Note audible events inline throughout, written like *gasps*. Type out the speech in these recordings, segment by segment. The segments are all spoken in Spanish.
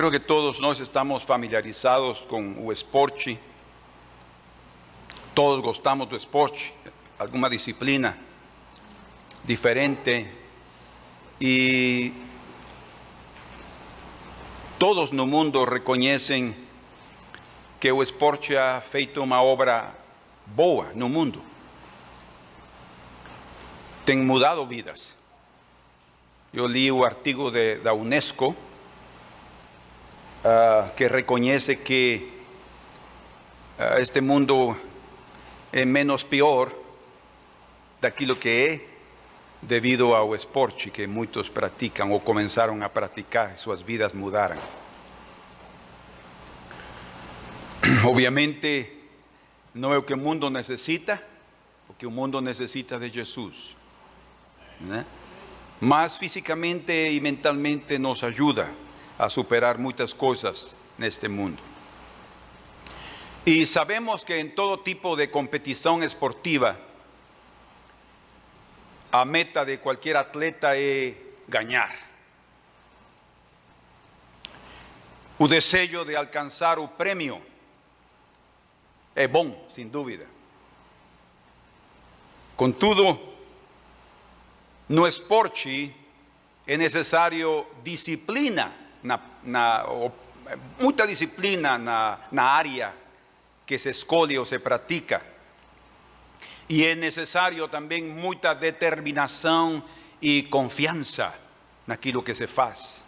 creo que todos nós estamos familiarizados com o esporte. Todos gostamos do esporte, alguma disciplina diferente. E todos no mundo reconhecem que o esporte ha feito uma obra boa no mundo. Tem mudado vidas. Eu li o artigo de, da Unesco ah, que reconhece que ah, este mundo é menos pior daquilo que é devido ao esporte que muitos praticam ou começaram a praticar, suas vidas mudaram. *clears throat* Obviamente, não é o que o mundo necessita, porque o mundo necessita de Jesus. Né? Mas fisicamente e mentalmente nos ajuda a superar muitas coisas neste mundo. E sabemos que em todo tipo de competição esportiva, a meta de qualquer atleta é ganhar. O desejo de alcançar o prêmio é bom, sem dúvida. Contudo, no esporte é necessário disciplina, na, na, muita disciplina na, na área que se escolhe ou se pratica. E é necessário também muita determinação e confiança naquilo que se faz.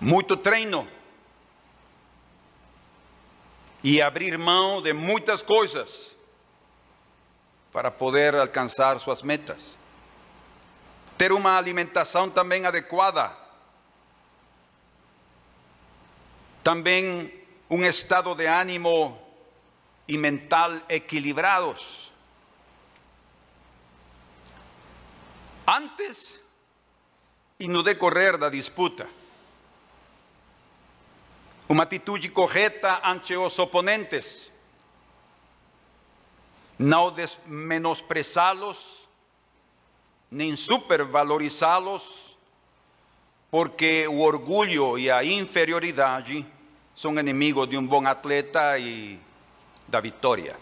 Muito treino e abrir mão de muitas coisas para poder alcançar suas metas. Ter uma alimentação também adequada. Também um estado de ânimo e mental equilibrados. Antes e no decorrer da disputa. Uma atitude correta ante os oponentes. Não menosprezá-los, nem supervalorizá-los, porque o orgulho e a são inimigos de um bom atleta e da vitória.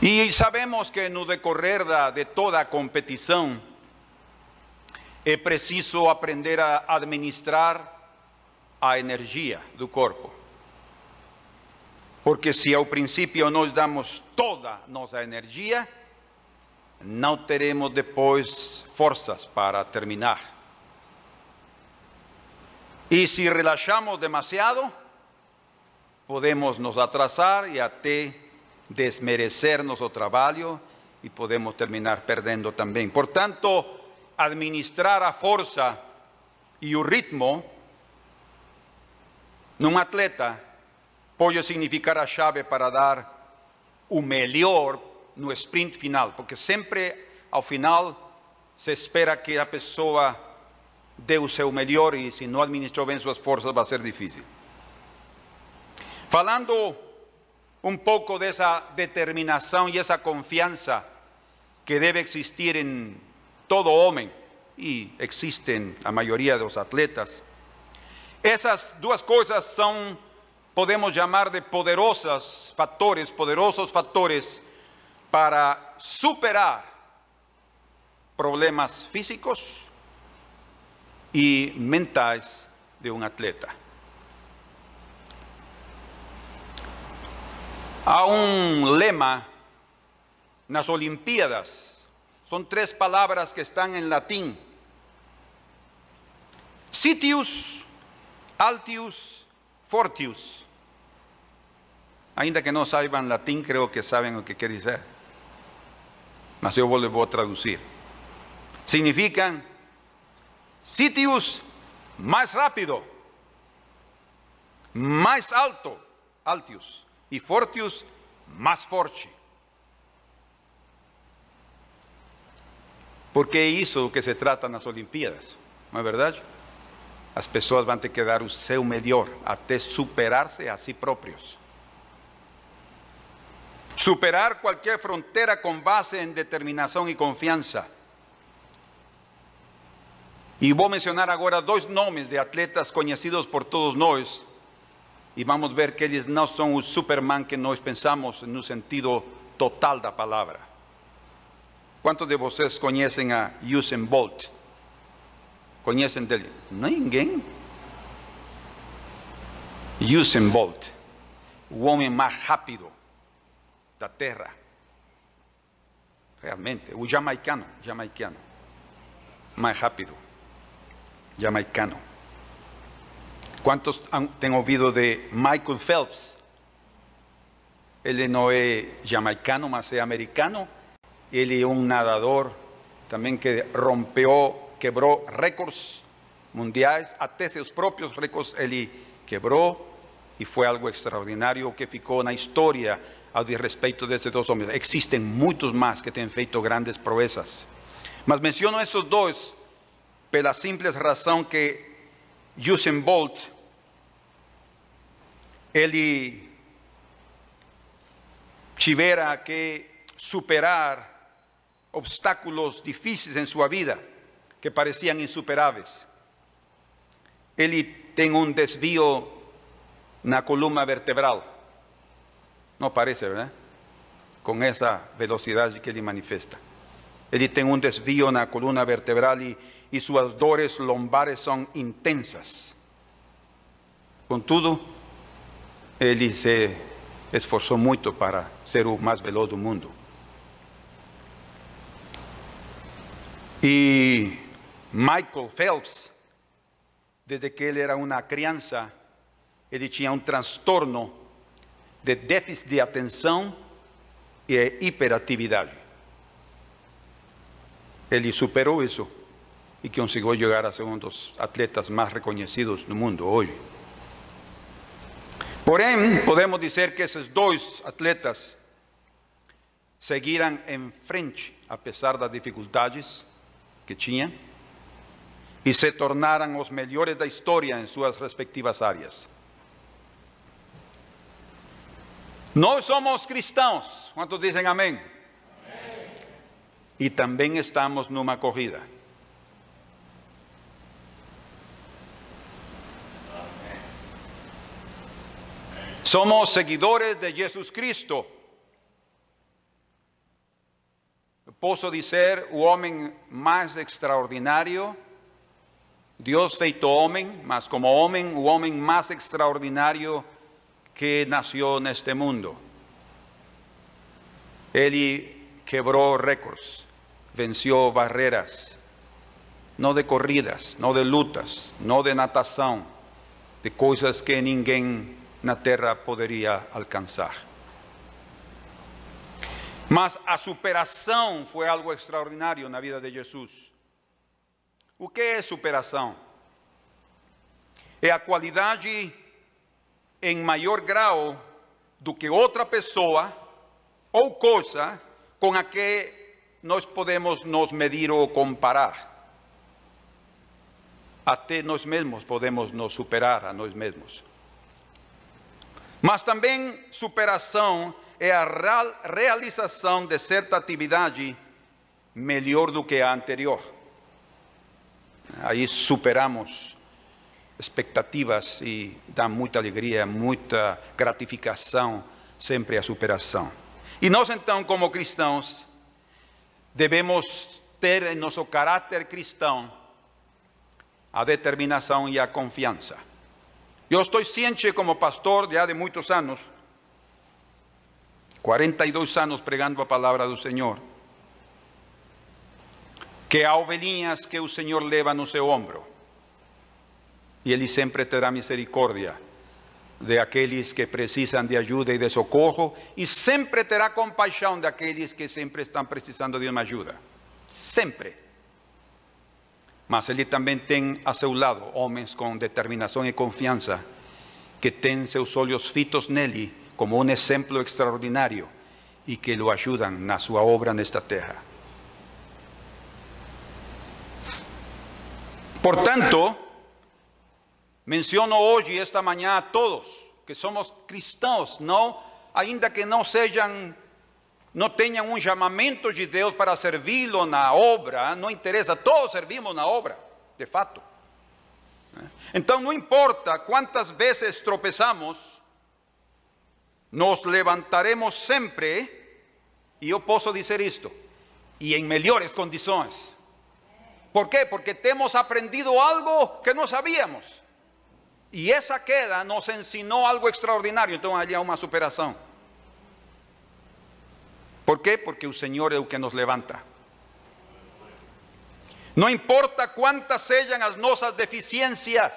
E sabemos que no decorrer da, de toda a competição é preciso aprender a administrar a energia do corpo. Porque se ao princípio nós damos toda nossa energia, não teremos depois forças para terminar. E se relaxamos demasiado, podemos nos atrasar e até desmerecer nosso trabalho e podemos terminar perdendo também. Portanto, administrar a força e o ritmo num atleta pode significar a chave para dar o melhor no sprint final, porque sempre ao final se espera que a pessoa seu melhor e se não administrou bem suas forças vai ser difícil. Falando um pouco dessa determinação e essa confiança que deve existir em todo homem, e existem a maioria dos atletas, essas duas coisas são, podemos chamar de poderosas fatores, poderosos fatores para superar problemas físicos e mentais de um atleta. Há um lema nas Olimpíadas, são três palavras que estão em latim: Sitius, Altius, Fortius. Ainda que não saibam latim, creio que sabem o que quer dizer. Mas eu vou, vou traduzir. Significam sitius mais rápido, mais alto, altius e Fortius mais forte. Porque isso que se trata nas Olimpíadas, não é verdade? As pessoas vão ter que dar o seu melhor até superar-se a si próprios. Superar qualquer fronteira com base em determinação e confiança. E vou mencionar agora dois nomes de atletas conhecidos por todos nós. E vamos ver que eles não são o Superman que nós pensamos no sentido total da palavra. Quantos de vocês conhecem a Usain Bolt? Conhecem dele? Ninguém. Usain Bolt, o homem mais rápido da Terra. Realmente, o jamaicano, jamaicano, mais rápido, jamaicano. ¿Cuántos han, han ouvido de Michael Phelps? Ele não é jamaicano, mas é americano. Ele é um nadador também que rompeu, quebrou récords mundiais, até seus próprios récords ele quebrou e foi algo extraordinário que ficou na história a respeito desses dois homens. Existem muitos mais que têm feito grandes proezas. Mas menciono esses dois pela simples razão que Usain Bolt ele tivera que superar obstáculos difíceis em sua vida que pareciam insuperáveis. Ele tem um desvio na coluna vertebral. Não parece, verdade? Com essa velocidade que ele manifesta. Ele tem um desvio na coluna vertebral e, e suas dores lombares são intensas. Contudo, ele se esforçou muito para ser o mais veloz do mundo. E Michael Phelps, desde que ele era uma criança, ele tinha um transtorno de déficit de atenção e hiperatividade. Ele superou isso e conseguiu chegar a ser um dos atletas mais reconhecidos do mundo hoje. Porém, podemos dizer que esses dois atletas seguiram em frente, apesar das dificuldades que tinham, e se tornaram os melhores da história em suas respectivas áreas. Nós somos cristãos, quantos dizem amém? amém? E também estamos numa corrida. Somos seguidores de Jesus Cristo. Posso dizer o homem mais extraordinário, Deus feito homem, mas como homem, o homem mais extraordinário que nasceu neste mundo. Ele quebrou récords, venceu barreiras, não de corridas, não de lutas, não de natação, de coisas que ninguém na terra poderia alcançar. Mas a superação foi algo extraordinário na vida de Jesus. O que é superação? É a qualidade em maior grau do que outra pessoa ou coisa com a que nós podemos nos medir ou comparar. Até nós mesmos podemos nos superar a nós mesmos. Mas também superação é a realização de certa atividade melhor do que a anterior. Aí superamos expectativas e dá muita alegria, muita gratificação, sempre a superação. E nós então, como cristãos, devemos ter em nosso caráter cristão a determinação e a confiança. Eu estou ciente como pastor já de muitos anos, 42 anos pregando a palavra do Senhor, que há ovelhinhas que o Senhor leva no seu ombro e Ele sempre terá misericórdia de aqueles que precisam de ajuda e de socorro e sempre terá compaixão daqueles que sempre estão precisando de uma ajuda. Sempre. Mas Ele também tem a seu lado homens com determinação e confiança que têm seus olhos fitos nele como um exemplo extraordinário e que o ajudam na sua obra nesta terra. Portanto, Menciono hoje, esta manhã, a todos que somos cristãos, não, ainda que não sejam, não tenham um chamamento de Deus para servi-lo na obra, não interessa, todos servimos na obra, de fato. Então não importa quantas vezes tropeçamos, nos levantaremos sempre, e eu posso dizer isto, e em melhores condições. ¿Por quê? Porque temos aprendido algo que não sabíamos. E essa queda nos ensinou algo extraordinário. Então, ali há uma superação. ¿Por quê? Porque o Senhor é o que nos levanta. Não importa quantas sejam as nossas deficiências.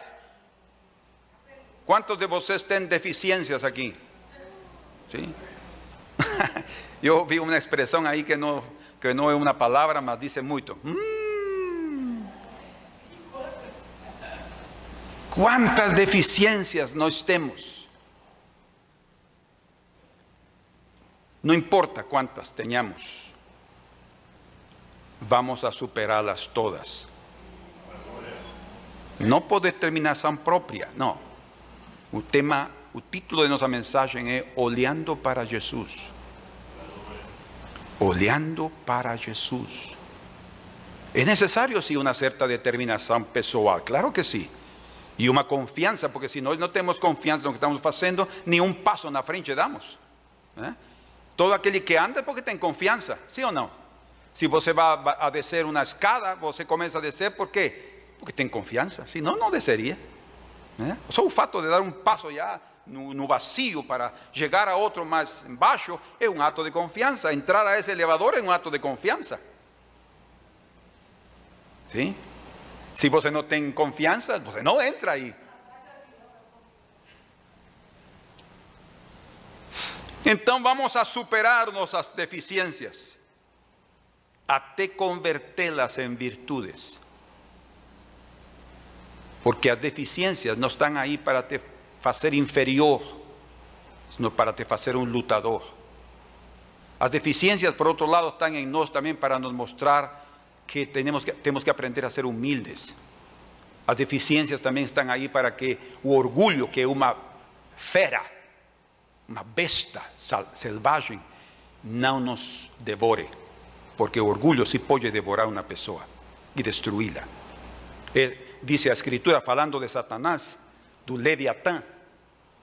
Quantos de vocês têm deficiências aqui? Sim? Eu *laughs* vi uma expressão aí que não, que não é uma palavra, mas diz muito. Hum. Quantas deficiências nós? Não importa quantas tenhamos vamos a superarlas todas. No por determinación propia, no. El tema, el título de nuestra mensaje es Oleando para Jesús. Oleando para Jesús. ¿Es necesario sí una cierta determinación personal? Claro que sí. Y una confianza, porque si no, no tenemos confianza en lo que estamos haciendo, ni un paso en la frente damos. ¿Eh? Todo aquel que anda es porque tiene confianza, ¿sí o no? Se você vai a descer uma escada, você começa a descer por quê? Porque tem confiança. Senão, não desceria. Né? Só o fato de dar um passo já no, no vazio para chegar a outro mais embaixo é um ato de confiança. Entrar a esse elevador é um ato de confiança. Sim? Se você não tem confiança, você não entra aí. Então vamos a superar nossas deficiências até convertê-las em virtudes. Porque as deficiências não estão aí para te fazer inferior, sino para te fazer um lutador. As deficiências, por outro lado, estão em nós também para nos mostrar que temos que, que aprender a ser humildes. As deficiências também estão aí para que o orgulho, que é uma fera, uma besta selvagem, não nos devore porque orgullo sí puede devorar una persona y destruirla. dice la escritura, hablando de Satanás, do Leviatán,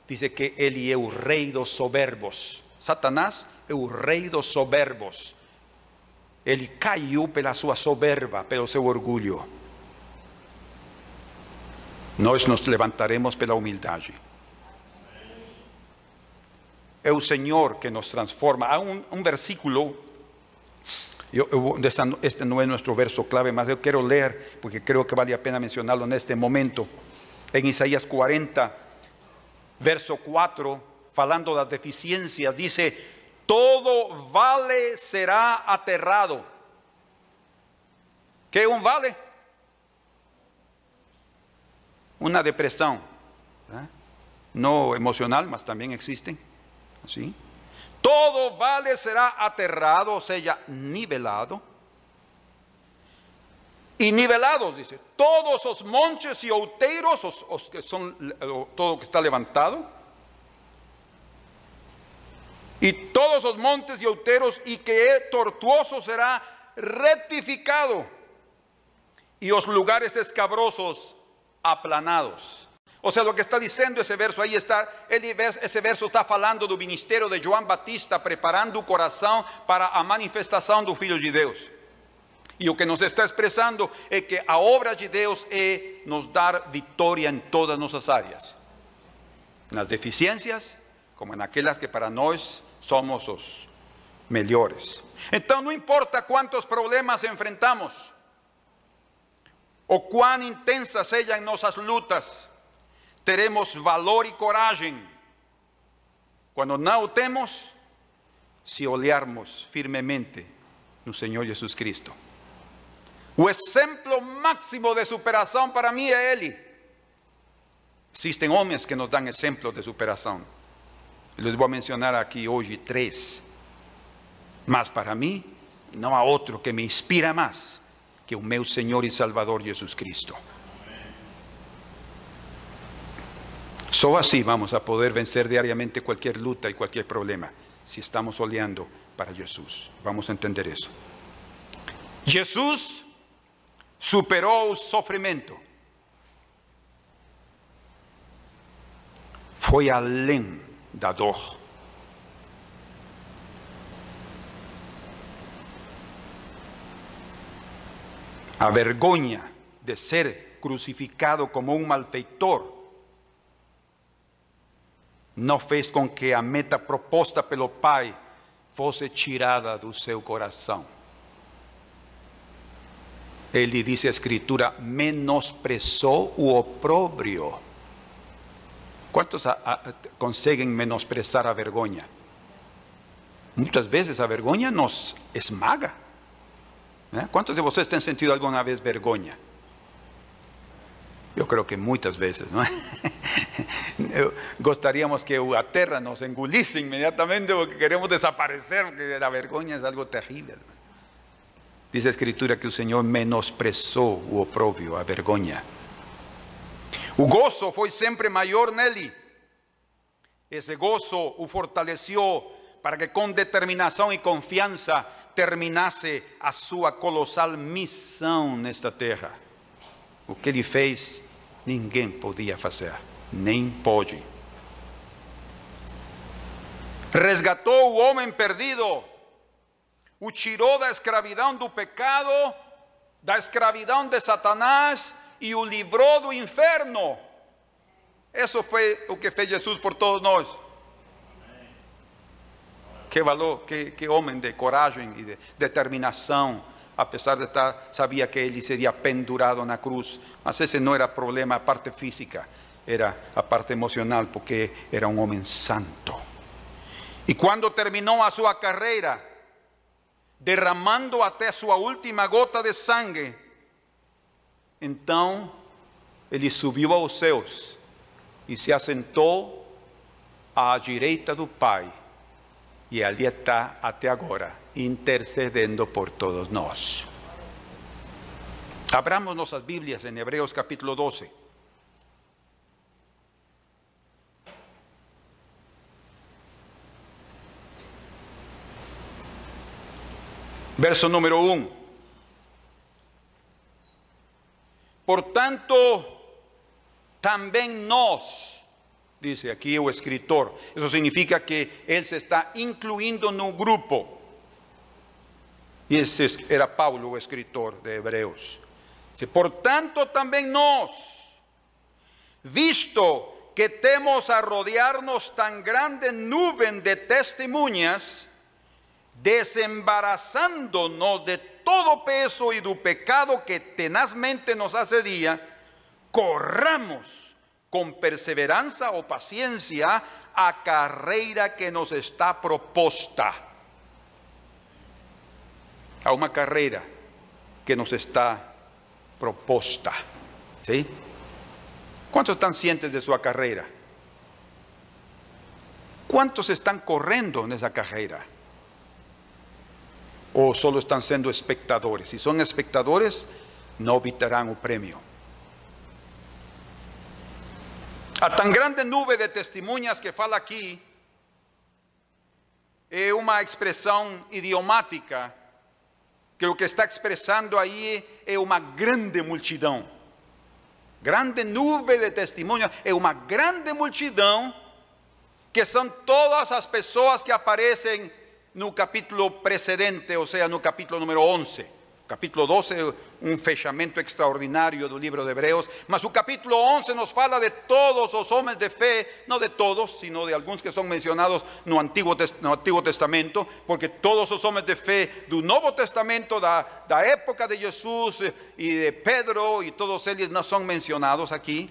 dice que él es el rey dos soberbos. Satanás es el rey dos soberbos. Él cayó pela sua soberba, pelo seu orgullo. Nós nos levantaremos pela humildade. É o Senhor que nos transforma. Há um, um versículo este no es nuestro verso clave, más yo quiero leer porque creo que vale la pena mencionarlo en este momento. En Isaías 40, verso 4, falando de las deficiencias, dice, todo vale será aterrado. ¿Qué es un vale? Una depresión, ¿eh? no emocional, mas también existen. ¿Sí? Todo vale será aterrado, o sea, nivelado. Y nivelados, dice, todos los montes y outeiros, os, que son todo que está levantado, y todos los montes y outeros, y que tortuoso será rectificado, y los lugares escabrosos aplanados. O sea, lo que está diciendo ese verso ahí está, ese verso está hablando del ministerio de João Batista, preparando el corazón para la manifestación del Filho de Dios. Y lo que nos está expresando es que a obra de Dios es nos dar victoria en todas nuestras áreas. En las deficiencias, como en aquellas que para nosotros somos los mejores. Entonces, no importa cuántos problemas enfrentamos, o cuán intensas sean nuestras lutas, teremos valor e coragem. Quando não o temos, se olharmos firmemente no Senhor Jesus Cristo. O exemplo máximo de superação para mim é Ele. Existem homens que nos dão exemplos de superação. Eu les vou mencionar aqui hoje três. Mas para mim, não há outro que me inspira mais que o meu Senhor e Salvador Jesus Cristo. Solo así vamos a poder vencer diariamente cualquier lucha y cualquier problema, si estamos oleando para Jesús. Vamos a entender eso. Jesús superou o sofrimento, foi além da dor. A vergonha de ser crucificado como um malfeitor não fez com que a meta proposta pelo Pai fosse tirada do seu coração. Ele dice a Escritura, menosprezou o opróbrio. Quantos a, a, conseguem menosprezar a vergonha? Muitas vezes a vergonha nos esmaga. Né? Quantos de vocês têm sentido alguma vez vergonha? Eu creio que muitas vezes, não é? *laughs* gostaríamos que a terra nos engolisse imediatamente porque queremos desaparecer, porque a vergonha é algo terrível. Diz a Escritura que o Senhor menosprezou o oprobio, a vergonha. O gozo foi sempre maior nele. Esse gozo o fortaleceu para que com determinação e confiança terminasse a sua colossal missão nesta terra. O que ele fez, ninguém podia fazer, nem pode. Resgatou o homem perdido o tirou da escravidão do pecado, da escravidão de Satanás e o livrou do inferno. Isso foi o que fez Jesus por todos nós. Que valor, que, que homem de coragem e de determinação, apesar de estar, sabia que ele seria pendurado na cruz, mas esse não era problema, a parte física, era a parte emocional, porque era um homem santo. E quando terminou a sua carreira, derramando até sua última gota de sangue. Então ele subiu aos céus e se assentou à direita do Pai. E ali está até agora, intercedendo por todos nós. Abramos nossas Bíblias em Hebreus capítulo 12. Verso número 1. Portanto, também nós, dice aquí o escritor, eso significa que él se está incluyendo no grupo. Y ese era Paulo, o escritor de Hebreos. Por tanto, también nós, visto que temos a rodearnos tan grande nube de testemunhas, desembarazándonos de todo peso y del pecado que tenazmente nos día, corramos con perseverancia o paciencia a carrera que nos está proposta. A una carrera que nos está proposta. ¿Sí? ¿Cuántos están cientes de su carrera? ¿Cuántos están corriendo en esa carrera? o solo están siendo espectadores. Si son espectadores, no evitarán un premio. A tan grande nube de testemunhas que fala aqui é uma expressão idiomática que o que está expressando aí é uma grande multidão. Grande nube de testemunhas é uma grande multidão que são todas as pessoas que aparecem no capítulo precedente, o sea, no capítulo número 11. Capítulo 12, un fechamento extraordinario del libro de Hebreos. Mas el capítulo 11 nos fala de todos los hombres de fe, no de todos, sino de algunos que son mencionados no Antiguo, no Antiguo Testamento, porque todos los hombres de fe del Nuevo Testamento, da, da época de Jesús y de Pedro, y todos ellos no son mencionados aquí,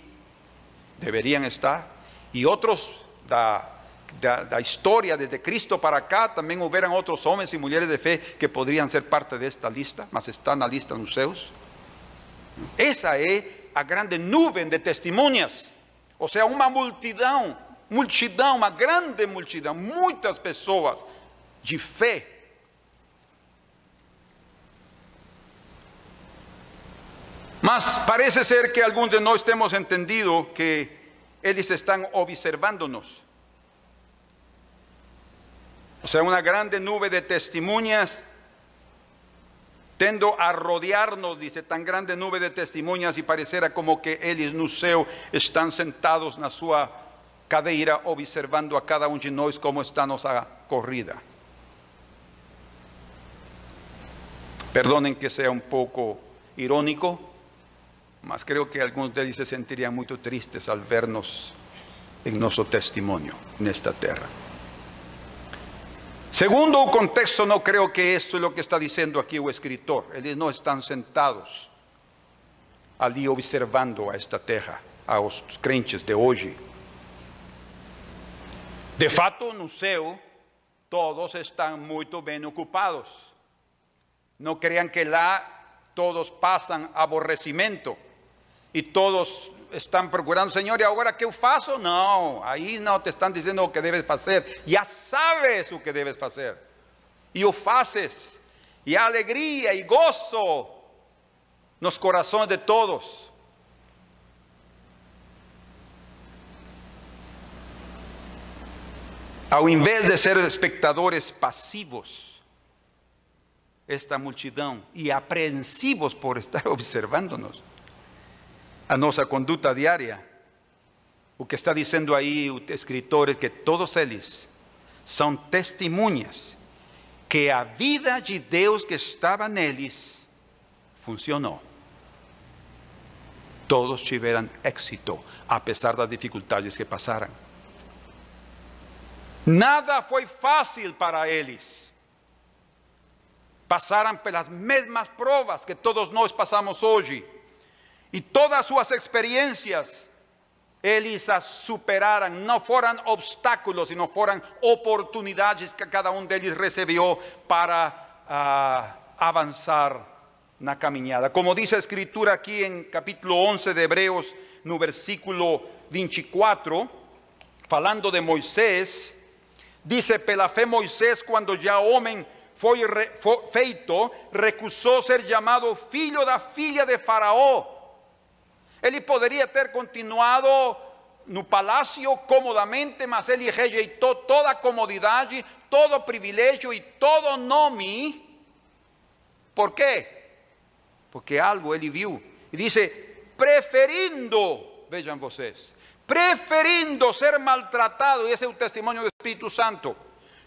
deberían estar. Y otros da da, historia desde Cristo para acá, también hubieran otros hombres y mujeres de fe que podrían ser parte de esta lista, mas están na lista nos seus. Esa es a grande nube de testemunhas, o sea, una multidão, multidão, uma grande multidão, muitas pessoas de fé. Mas parece ser que algunos de nós temos entendido que eles están observándonos. O sea, una grande nube de testimonias tendo a rodearnos, dice, tan grande nube de testemunhas e parecerá como que eles no céu estão sentados na sua cadeira observando a cada um de nós como está nossa corrida. Perdonen que sea un poco irónico, mas creo que algunos de ellos se sentirían muy tristes al vernos en nuestro testimonio en esta tierra. Segundo o contexto, no creo que esto es lo que está diciendo aquí el escritor. Ellos no están sentados allí observando a esta tierra, a los crentes de hoy. De fato, no céu, todos están muy bien ocupados. No crean que lá todos pasan aborrecimiento y todos están procurando, Señor, ¿y ahora qué eu faço? No, ahí no te están diciendo lo que debes hacer. Ya sabes lo que debes hacer. Y o haces. Y alegría y gozo nos corazones de todos. Ao invés de ser espectadores pasivos, esta multidão e apreensivos por estar *laughs* observando-nos a nossa conduta diária. O que está dizendo aí o escritor é que todos eles são testemunhas que a vida de Deus que estava neles funcionou. Todos tiveram êxito, apesar das dificuldades que passaram. Nada foi fácil para eles passaram pelas mesmas provas que todos nós passamos hoje. E todas suas experiências, eles superaram. Não foram obstáculos, sino foram oportunidades que cada um deles recebeu para uh, avançar na caminhada. Como diz a Escritura aqui em capítulo 11 de Hebreus, no versículo 24, falando de Moisés, dice: Pela fé, Moisés, quando já homem foi, feito, recusou ser chamado filho da filha de Faraó. Ele poderia ter continuado no palácio comodamente, mas ele rejeitou toda a comodidade, todo privilégio e todo nome. Por quê? Porque algo ele viu. E disse: preferindo, vejam vocês, preferindo ser maltratado, e esse é o testemunho do Espírito Santo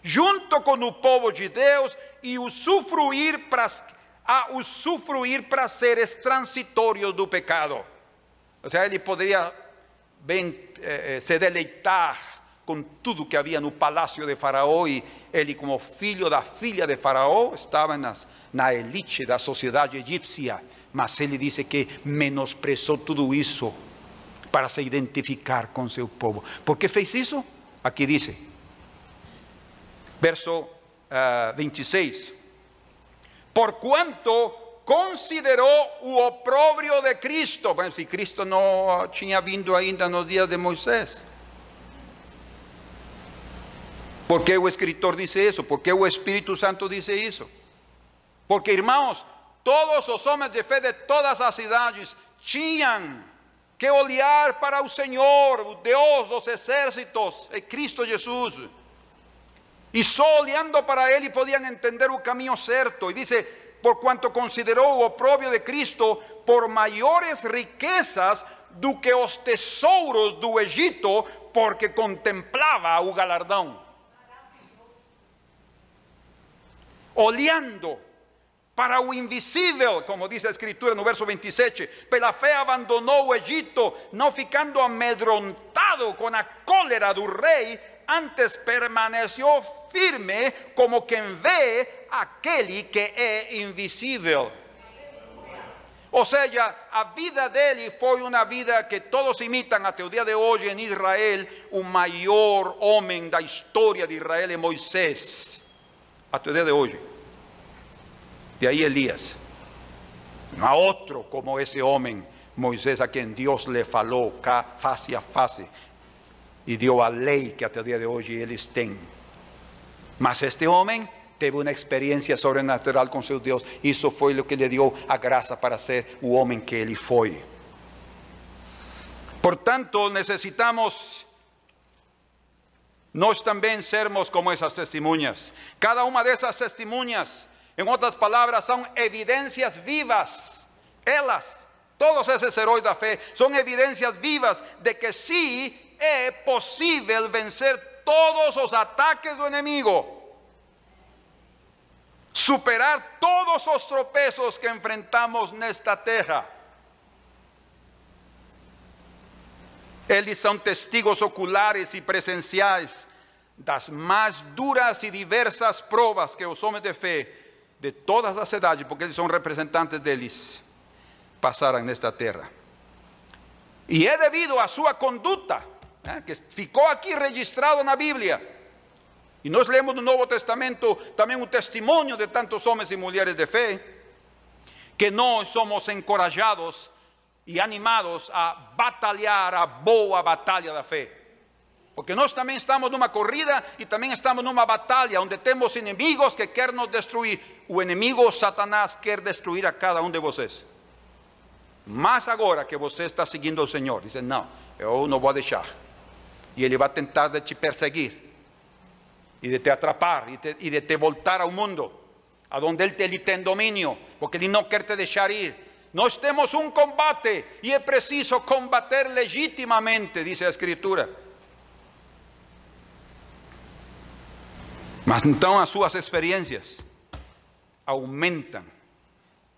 junto com o povo de Deus e usufruir para a usufruir do pecado. Ou seja, ele poderia bem eh, eh, se deleitar com tudo que havia no palácio de Faraó e ele, como filho da filha de Faraó, estava nas, na elite da sociedade egípcia. Mas ele disse que menosprezou tudo isso para se identificar com seu povo. Por que fez isso? Aqui diz: verso 26. Ah, Por consideró o oprobio de Cristo, bueno, si Cristo no tinha vindo ainda nos días de Moisés. ¿Por qué el escritor dice eso? ¿Por qué el Espíritu Santo dice eso? Porque, hermanos, todos los hombres de fe de todas las ciudades tinham que olhar para el Señor, Dios, los ejércitos, el Cristo Jesús. Y solo olhando para Él y podían entender un camino cierto. Y dice, por cuanto consideró oprobio de Cristo por mayores riquezas do que os tesouros do Egito, porque contemplaba o galardão. Olhando para o invisível, como diz a Escritura no verso 27, pela fé abandonou o Egito, não ficando amedrontado com a cólera do rei, antes permaneció firme como quien ve aquel que es invisible. O sea, a vida de él fue una vida que todos imitan hasta el día de hoy en Israel, un mayor hombre la historia de Israel es Moisés, hasta el día de hoy. De ahí Elías. No a otro como ese hombre, Moisés, a quien Dios le faló face a face y dio a ley que hasta el día de hoy ellos tienen. Mas este hombre tuvo una experiencia sobrenatural con su Dios y eso fue lo que le dio a gracia para ser el hombre que él fue. Por tanto, necesitamos nós también sermos como esas testimonias. Cada una de esas testimonias En otras palabras, son evidencias vivas. Ellas, todos esos héroes de fe, son evidencias vivas de que sí es posible vencer todos los ataques del enemigo. Superar todos los tropezos que enfrentamos en esta tierra. Eles são testigos oculares e presenciais das mais duras e diversas provas que os homens de fé de todas as cidades, porque eles são representantes deles, passaram nesta terra. E é devido à sua conduta, né, que ficou aqui registrado na Bíblia. E nós lemos no Novo Testamento também o testemunho de tantos homens e mulheres de fé, que nós somos encorajados e animados a batalhar a boa batalha da fé. Porque nós também estamos numa corrida e também estamos numa batalha onde temos inimigos que querem nos destruir. O inimigo Satanás quer destruir a cada um de vocês. Mas agora que você está seguindo o Senhor, diz: Não, eu não vou deixar. E ele vai tentar de te perseguir, e de te atrapar, e de, te voltar ao mundo, aonde ele, ele tem domínio, porque ele não quer te deixar ir. Nós temos um combate e é preciso combater legitimamente, diz a Escritura. Mas então as suas experiências aumentam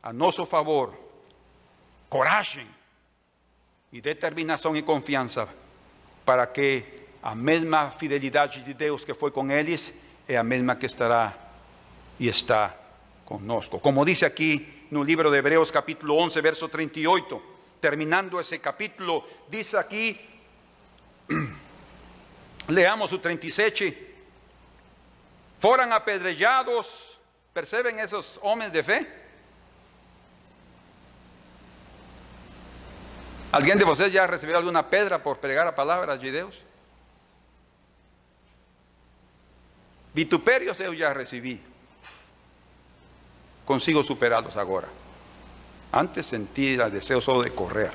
a nosso favor coragem e determinação e confiança para que a mesma fidelidade de Deus que foi com eles é a mesma que estará e está conosco. Como diz aqui no libro de Hebreos capítulo 11, verso 38, terminando ese capítulo, dice aquí, *clears throat* leamos o 37, foram apedrejados, perceben esos hombres de fe? ¿Alguien de vocês ya recibió alguna pedra por pregar a palabras de Deus? Vituperios eu já recebi consigo superarlos ahora. Antes sentía el deseo solo de correr.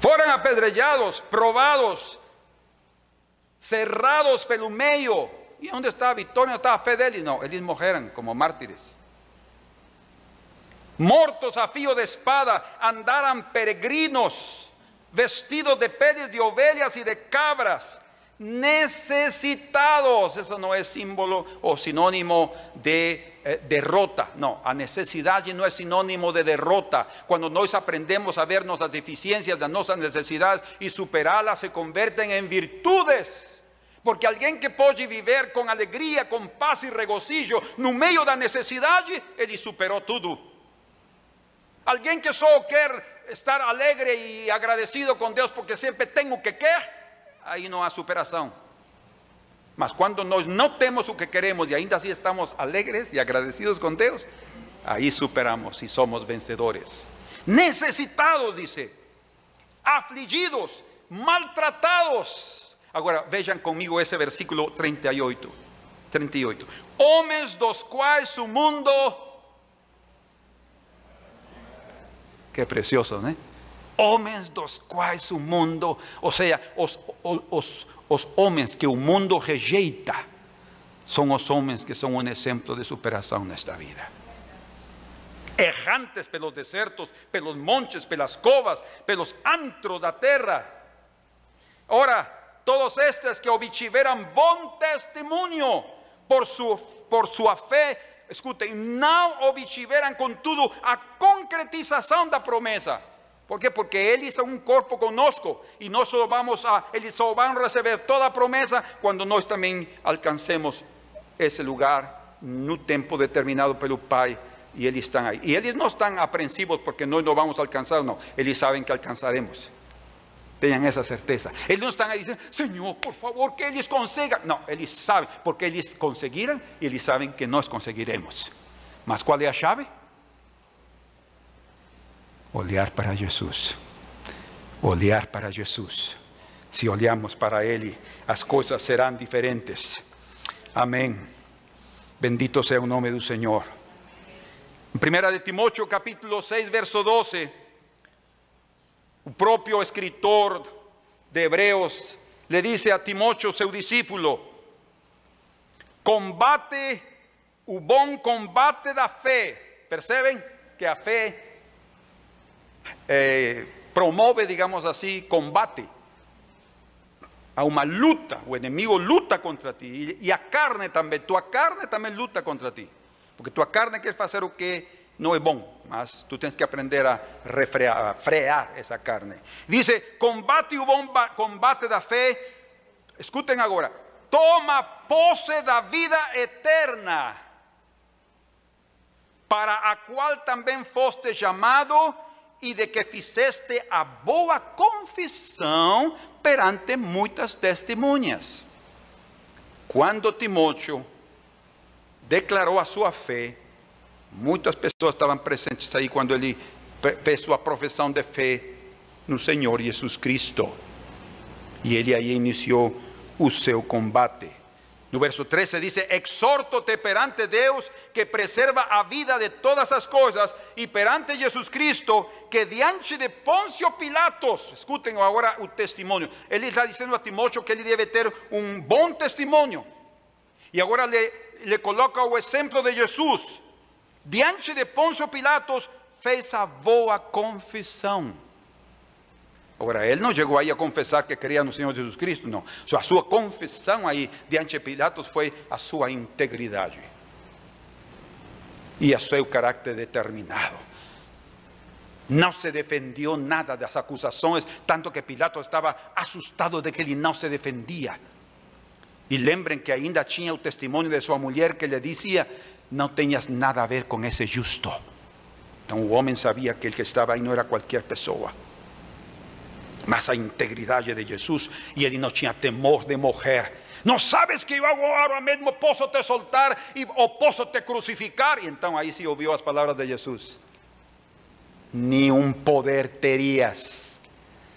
Fueron apedrellados, probados, cerrados pelo medio. ¿Y dónde estaba Victoria? ¿Estaba Fedeli? No, ellos mujeres como mártires. Mortos a fío de espada, andaran peregrinos, vestidos de peles de ovejas y de cabras, necesitados. Eso no es símbolo o sinónimo de eh, derrota. No, a necesidad no es sinónimo de derrota. Cuando nos aprendemos a vernos las deficiencias de nuestras necesidades y superarlas, se convierten en virtudes. Porque alguien que puede vivir con alegría, con paz y regocijo no de necesidad, él superó todo. Alguien que solo quiere estar alegre y agradecido con Dios porque siempre tengo que querer, aí não há superação. Mas quando nós não temos o que queremos e ainda assim estamos alegres e agradecidos com Deus, aí superamos e somos vencedores. Necessitados, dice, afligidos, maltratados. Agora vejam comigo esse versículo 38. 38. Homens dos quais o mundo. Que precioso, né? homens dos quais o mundo, ou seja, os, os, os que o mundo rejeita, são os homens que são um exemplo de superação nesta vida. Errantes pelos desertos, pelos montes, pelas covas, pelos antros da terra. Ora, todos estes que obtiveram bom testemunho por, su, por sua fé, escutem, não obtiveram, contudo, a concretização da promessa. ¿Por qué? Porque Él hizo un cuerpo conosco y nosotros vamos a, solo van a recibir toda promesa cuando nosotros también alcancemos ese lugar en un tiempo determinado pelo Pai y ellos están ahí. Y ellos no están aprensivos porque no lo vamos a alcanzar, no. Ellos saben que alcanzaremos. Tengan esa certeza. Ellos no están ahí diciendo, Señor, por favor, que ellos consigan. No, ellos saben, porque ellos conseguirán y ellos saben que nos conseguiremos. Mas ¿cuál es la llave? olhar para Jesus. Olhar para Jesus. Se olhamos para Ele, as coisas serão diferentes. Amém. Bendito seja o nome do Senhor. Em 1 de Timóteo, capítulo 6, verso 12, o próprio escritor de Hebreos le dice a Timóteo, seu discípulo: combate o bom combate da fé. Percebem que a fé eh, promove, digamos así, combate a uma luta. O inimigo luta contra ti. E, a carne também. Tua carne também luta contra ti. Porque tua carne quer fazer o que não é bom. Mas tu tens que aprender a, refrear, a frear essa carne. Dice: combate o bom combate da fé. Escutem agora. Toma posse da vida eterna, para a qual também foste chamado e de que fizeste a boa confissão perante muitas testemunhas. Quando Timóteo declarou a sua fé, muitas pessoas estavam presentes aí quando ele fez sua profissão de fé no Senhor Jesus Cristo. E ele aí iniciou o seu combate. No verso 13 dice, exhorto-te perante Deus que preserva a vida de todas as coisas e perante Jesus Cristo que diante de Poncio Pilatos, escutem agora o testemunho, ele está dizendo a Timóteo que ele deve ter um bom testemunho. E agora le, le coloca o exemplo de Jesus. Diante de Poncio Pilatos fez a boa confissão. Agora, ele não chegou aí a confessar que cria no Senhor Jesus Cristo, não. A sua confissão aí diante de Pilatos foi a sua integridade e o seu caráter determinado. Não se defendeu nada das acusações, tanto que Pilatos estava assustado de que ele não se defendia. E lembrem que ainda tinha o testemunho de sua mulher que lhe dizia: Não tenhas nada a ver com esse justo. O homem sabia que ele que estava aí não era qualquer pessoa mas a integridade de Jesus e ele não tinha temor de morrer. Não sabes que eu agora mesmo posso te soltar e, ou posso te crucificar? E então aí se ouviu as palavras de Jesus. Nenhum poder terias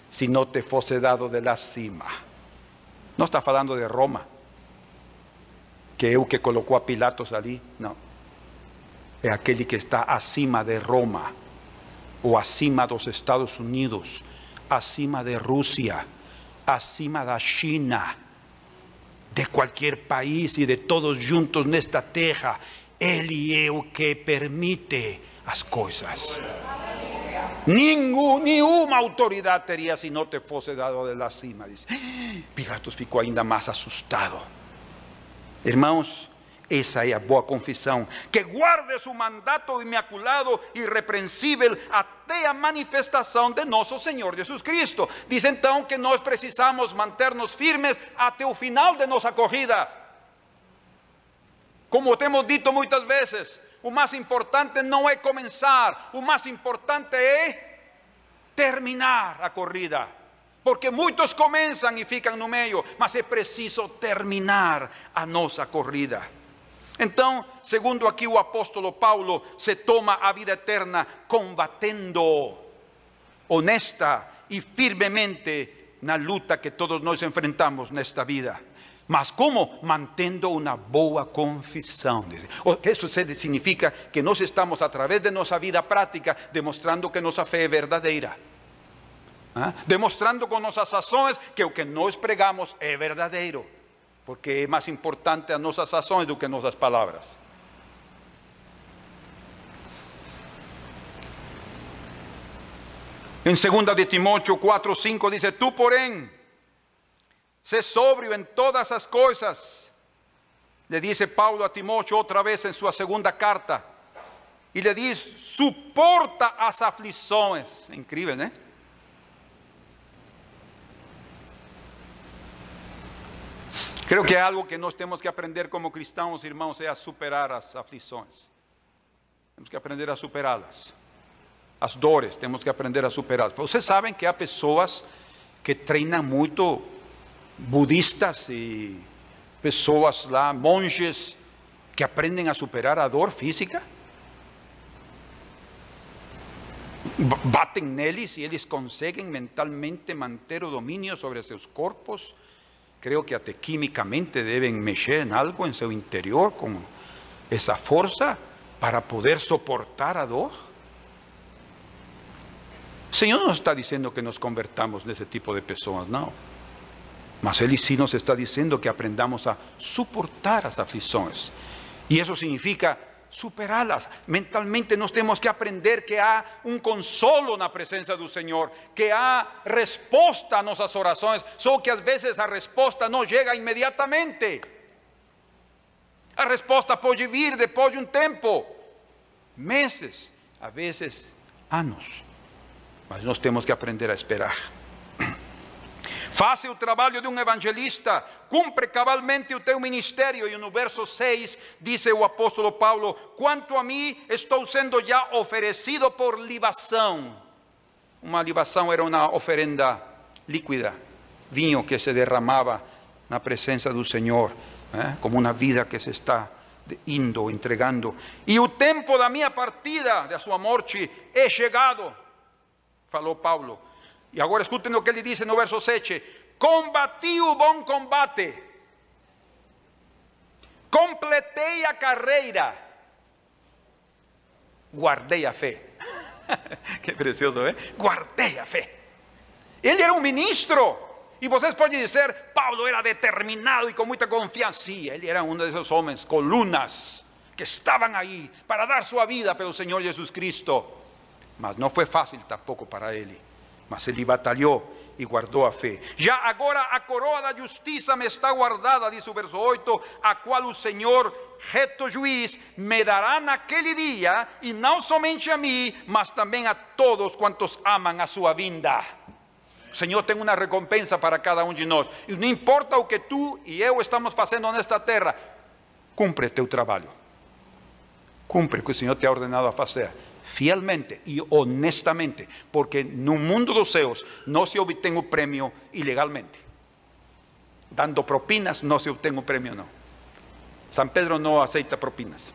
se não te fosse dado de la cima. Não está falando de Roma, que o que colocou a Pilatos ali. Não. É aquele que está acima de Roma ou acima dos Estados Unidos acima de Rusia, acima de China, de cualquier país y de todos juntos nesta terra. Ele é o que permite as coisas. Nenhum, nenhuma autoridade teria se não te fosse dado de la cima. Dice. *gasps* Pilatos ficou ainda mais assustado. Irmãos, essa é a boa confissão. Que guarde su mandato imaculado e irrepreensível até a manifestação de nosso Senhor Jesus Cristo. Diz então que nós precisamos manter-nos firmes até o final de nossa corrida. Como temos dito muitas vezes, o mais importante não é começar, o mais importante é terminar a corrida. Porque muitos começam e ficam no meio, mas é preciso terminar a nossa corrida. Então, segundo aqui o apóstolo Paulo, se toma a vida eterna combatendo honesta e firmemente na luta que todos nós enfrentamos nesta vida. Mas como? Mantendo uma boa confissão. Isso significa que nós estamos, a través de nossa vida prática, demonstrando que nossa fé é verdadeira. Demonstrando com nossas ações que o que nós pregamos é verdadeiro porque é mais importante as nossas ações do que nossas palavras. Em 2 de Timóteo 4, 5 diz: Tu, porém, sé sobrio em todas as coisas. Le dice Paulo a Timóteo outra vez em sua segunda carta. E le diz: suporta as aflições. Incrível, né? Creo que algo que nós temos que aprender como cristãos, irmãos, é a superar as aflições. Temos que aprender a superá-las. As dores, temos que aprender a superá-las. Vocês sabem que há pessoas que treinam muito, budistas e pessoas lá, monges, que aprendem a superar a dor física. Batem neles e eles conseguem mentalmente manter o domínio sobre seus corpos creo que até químicamente deben mexer en algo en su interior con esa fuerza para poder soportar a dor. El Señor no está diciendo que nos convertamos en ese tipo de personas, no. Mas Él sí nos está diciendo que aprendamos a soportar las aflicciones. Y eso significa superarlas. Mentalmente nos tenemos que aprender que hay un consolo la presencia del Señor, que hay respuesta a nuestras oraciones, solo que a veces la respuesta no llega inmediatamente. La respuesta puede vivir después de un tiempo, meses, a veces años. Mas nós temos que aprender a esperar. Faça o trabalho de um evangelista, cumpre cabalmente o teu ministério. E no verso 6 diz o apóstolo Paulo: Quanto a mim, estou sendo já oferecido por libação. Uma libação era uma oferenda líquida, vinho que se derramava na presença do Senhor, eh? como uma vida que se está indo, entregando. E o tempo da minha partida, da sua morte, é chegado falou Paulo. E agora escutem o que ele diz no verso 7: Combati o bom combate, completei a carreira, guardei a fé. *laughs* que precioso, é? Guardei a fé. Ele era um ministro. E vocês podem dizer, Paulo era determinado e com muita confiança. Sim, ele era um desses homens, colunas, que estavam aí para dar sua vida pelo Senhor Jesus Cristo. Mas não foi fácil tampouco para ele. Mas ele batalhou e guardou a fé. Já agora a coroa da justiça me está guardada, diz o verso 8, a qual o Senhor, reto juiz, me dará naquele dia, e não somente a mim, mas também a todos quantos amam a sua vinda. O Senhor tem uma recompensa para cada um de nós. E não importa o que tu e eu estamos fazendo nesta terra, cumpre teu trabalho. Cumpre o que o Senhor te ha ordenado a fazer fielmente y honestamente, porque en un mundo de oseos no se obtiene un premio ilegalmente. Dando propinas no se obtiene un premio, no. San Pedro no aceita propinas,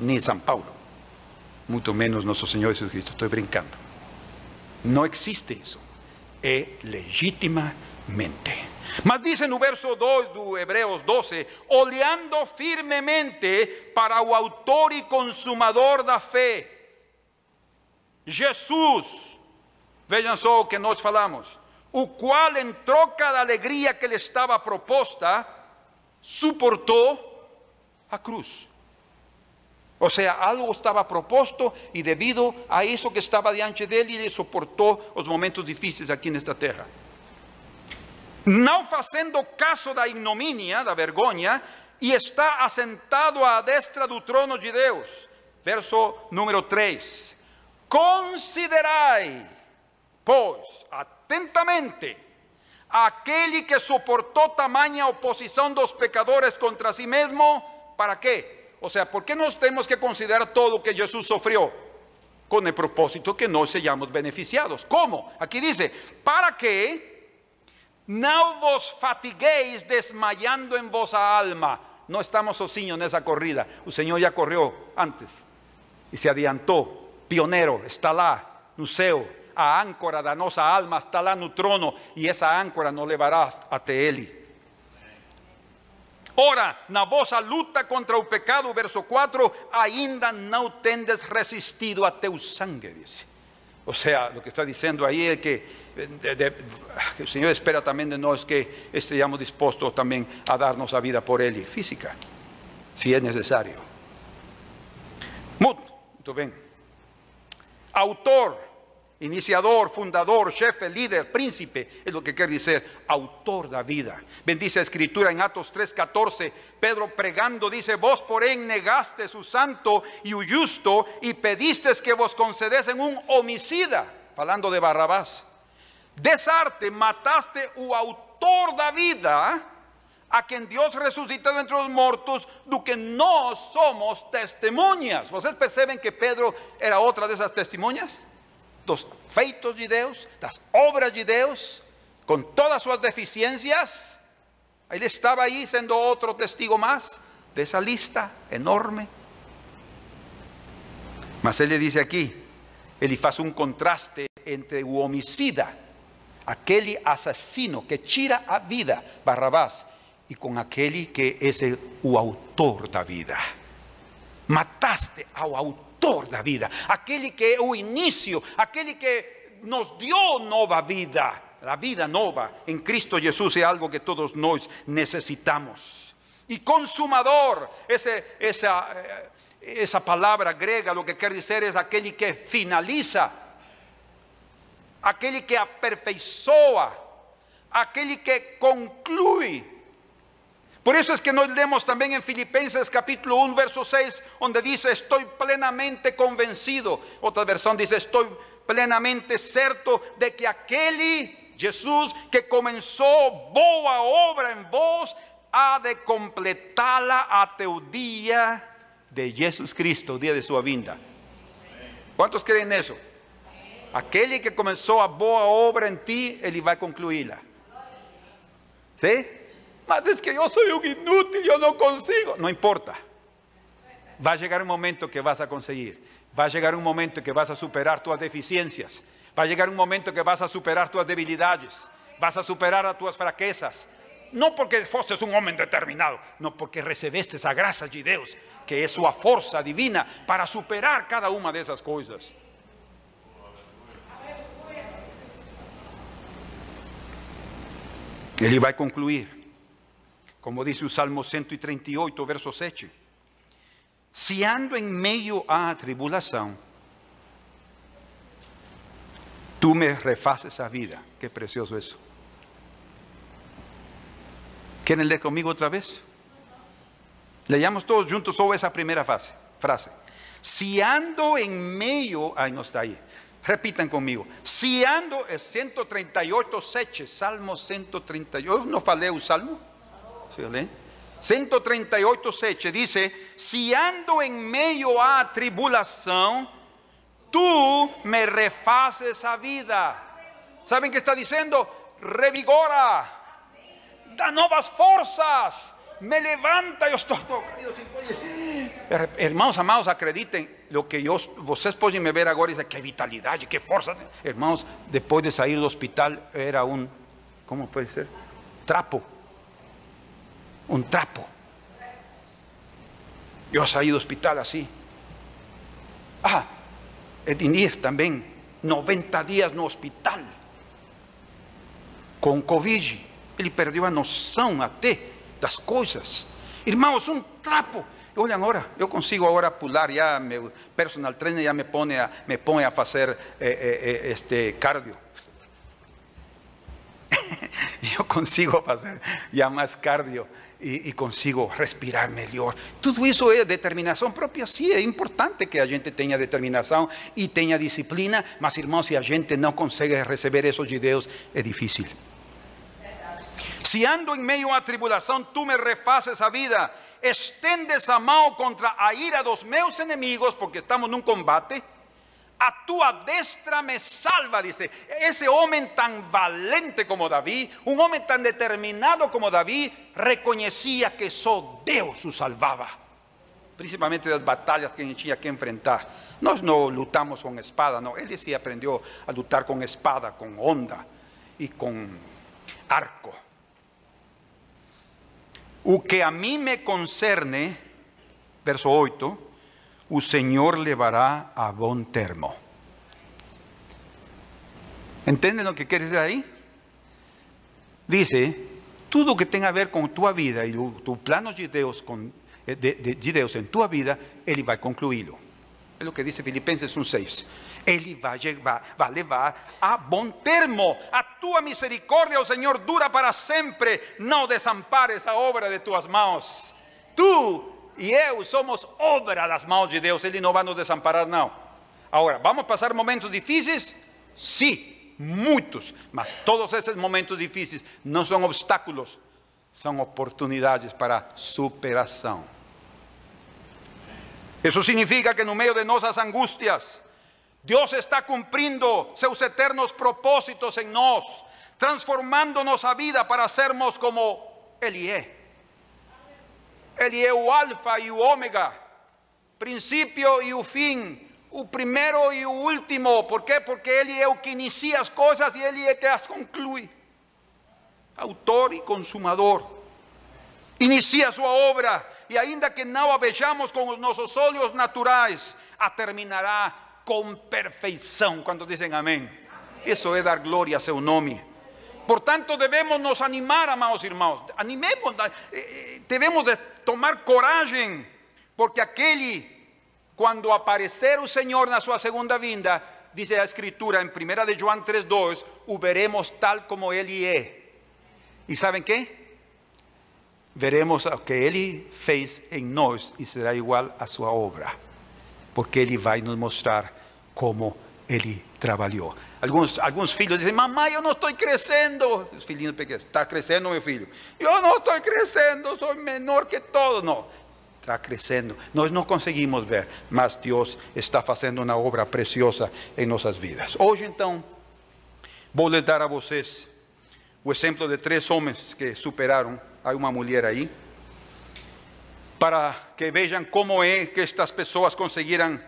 ni San Paulo, mucho menos nuestro Señor Jesucristo. Estoy brincando. No existe eso. Es legítimamente. Mas dice no verso 2 do Hebreos 12: olhando firmemente para o autor e consumador da fé, Jesus, vejam só o que nós falamos, o qual, em troca da alegria que lhe estava proposta, suportou a cruz. O sea, algo estaba proposto y debido a eso que estaba diante dele, ele soportou os momentos difíceis aqui nesta terra. Não fazendo caso da ignomínia, da vergonha, e está assentado à destra do trono de Deus. Verso número 3. Considerai, pois, atentamente, aquele que suportou tamanha oposição dos pecadores contra si mesmo, para quê? O sea, ¿por qué nos tenemos que considerar todo lo que Jesús sufrió? Con el propósito que nos seamos beneficiados. ¿Cómo? Aquí dice, para que no vos fatiguéis desmayando en vosa alma. No estamos en esa corrida. El Señor ya corrió antes y se adelantó. Pionero, está lá, no A áncora da nossa alma está lá no trono y esa áncora nos levará até Ele. Ora, na vossa luta contra el pecado, verso 4, ainda no tendes resistido a teu sangue, dice. O sea, lo que está diciendo ahí es que el Señor espera también de nosotros que estemos dispuestos también a darnos la vida por Él, física, si es necesario. Muy bien. Autor, iniciador, fundador, jefe, líder, príncipe, es lo que quiere decir autor de la vida. Bendice la escritura en Atos 3:14, Pedro pregando dice, vos por él negaste su santo y justo y pediste que vos concedesen un homicida, hablando de Barrabás desarte, mataste o autor da vida, a quien Dios resucitó entre los muertos, do que no somos testemunhas. ¿Ustedes perciben que Pedro era otra de esas testemunhas? Dos feitos de Dios, las obras de Dios, con todas sus deficiencias. Él estaba ahí siendo otro testigo más de esa lista enorme. Mas él le dice aquí, él hace un contraste entre el homicida aquele assassino que tira a vida, Barrabás, e com aquele que é o autor da vida. Mataste ao autor da vida, aquele que é o início, aquele que nos deu nova vida. A vida nova em Cristo Jesus é algo que todos nós necessitamos. y consumador. Ese, esa, eh, esa palabra griega lo que quiere decir es aquel que finaliza, aquel que aperfeiçoa, aquel que concluye. Por eso es que nos leemos también en Filipenses capítulo 1, verso 6, donde dice, estoy plenamente convencido. Otra versión dice, estoy plenamente cierto de que aquel Jesús que comenzó boa obra en vos, ha de completarla hasta el día de Jesús Cristo, el día de su vinda. ¿Cuántos creen eso? Aquel que comenzó a boa obra en ti, Él va a concluirla. ¿Sí? Mas es que yo soy un inútil, yo no consigo. No importa. Va a llegar un momento que vas a conseguir. Va a llegar un momento que vas a superar tus deficiencias. Va a llegar un momento que vas a superar tus debilidades. Vas a superar a tus fraquezas. No porque fueses un hombre determinado, no porque recibiste esa gracia de Dios, que es su fuerza divina para superar cada una de esas cosas. Él va a concluir. Como dice el Salmo 138, verso 7. Si ando en medio a tribulación, tú me refaces a vida. Qué precioso eso. ¿Quieren leer conmigo otra vez? Leamos todos juntos solo esa primera frase. frase. Si ando en medio, ay no está ahí. Repitan conmigo. Si ando es 138, 7, Salmo 138. ¿No falé un salmo? 138, 7 dice, si ando en medio a tribulación, tú me refaces a vida. ¿Saben qué está diciendo? Revigora, da nuevas fuerzas, me levanta. Yo estoy *laughs* Hermanos amados, acrediten lo que yo, ustedes pueden ver ahora y qué vitalidad y qué fuerza. Hermanos, después de salir del hospital era un, ¿cómo puede ser? Trapo un trapo. Yo salí del hospital así. Ah, Edinir también, 90 días no hospital, con Covid. Ele perdeu a noção até das coisas. Irmãos, um trapo. Olhem agora, eu consigo agora pular já, meu personal trainer já me põe a, me põe a fazer eh, eh, eh este cardio. *laughs* eu consigo fazer já mais cardio y, consigo respirar mejor. Todo eso es determinación propia. Sí, es importante que la gente tenga determinación y tenga disciplina, mas hermanos, si la gente no consigue recibir esos ideos, es difícil. Si ando en medio a tribulación, tú me refaces a vida, extendes a contra a ira dos meus enemigos, porque estamos en un combate a tu destra me salva, dice. Ese hombre tan valente como David, un hombre tan determinado como David, reconocía que solo Dios su salvaba. Principalmente las batallas que tenía que enfrentar. Nosotros no lutamos con espada, no. Él sí aprendió a lutar con espada, con onda y con arco. O que a mí me concerne, verso 8, el Señor levará a buen termo. ¿Entienden lo que quiere decir ahí? Dice, todo que tenga a ver con tu vida y tu, plano de Dios, con, eh, de, Dios en tu vida, Él va a concluirlo. Es lo que dice Filipenses 1.6. Él va a, llevar, va a llevar a buen termo. A tu misericordia, oh Señor, dura para siempre. No desampares a obra de tus manos. Tú y yo somos obra de las manos de Dios. Él no va a nos desamparar, no. Ahora, ¿vamos a pasar momentos difíciles? Sí, muchos. Mas todos esos momentos difíciles no son obstáculos, son oportunidades para superación. Eso significa que en medio de nuestras angustias, Dios está cumpliendo sus eternos propósitos en nos, transformándonos a vida para sermos como Él Ele é o alfa e o ômega, princípio e o fim, o primeiro e o último. Por quê? Porque Ele é o que inicia as coisas e Ele é que as conclui. Autor e consumador. Inicia sua obra e ainda que não a vejamos com os nossos olhos naturais, a terminará com perfeição. Quando dizem amém? Isso é dar glória a seu nome. Por tanto, debemos nos animar, amados irmãos. Animemos. Eh, eh, debemos de tomar coragem, porque aquele, quando aparecer o Senhor na sua segunda vinda, diz a Escritura em 1 de João 3,2: o veremos tal como Ele é. E sabem que? Veremos o que Ele fez em nós e será igual a sua obra, porque Ele vai nos mostrar como Ele trabalhou. Alguns, alguns filhos dizem, mamãe, eu não estou crescendo. Os filhinhos pequenos, está crescendo, meu filho. Eu não estou crescendo, sou menor que todos. Não, está crescendo. Nós não conseguimos ver, mas Deus está fazendo uma obra preciosa em nossas vidas. Hoje, então, vou lhes dar a vocês o exemplo de três homens que superaram. Há uma mulher aí. Para que vejam como é que estas pessoas conseguiram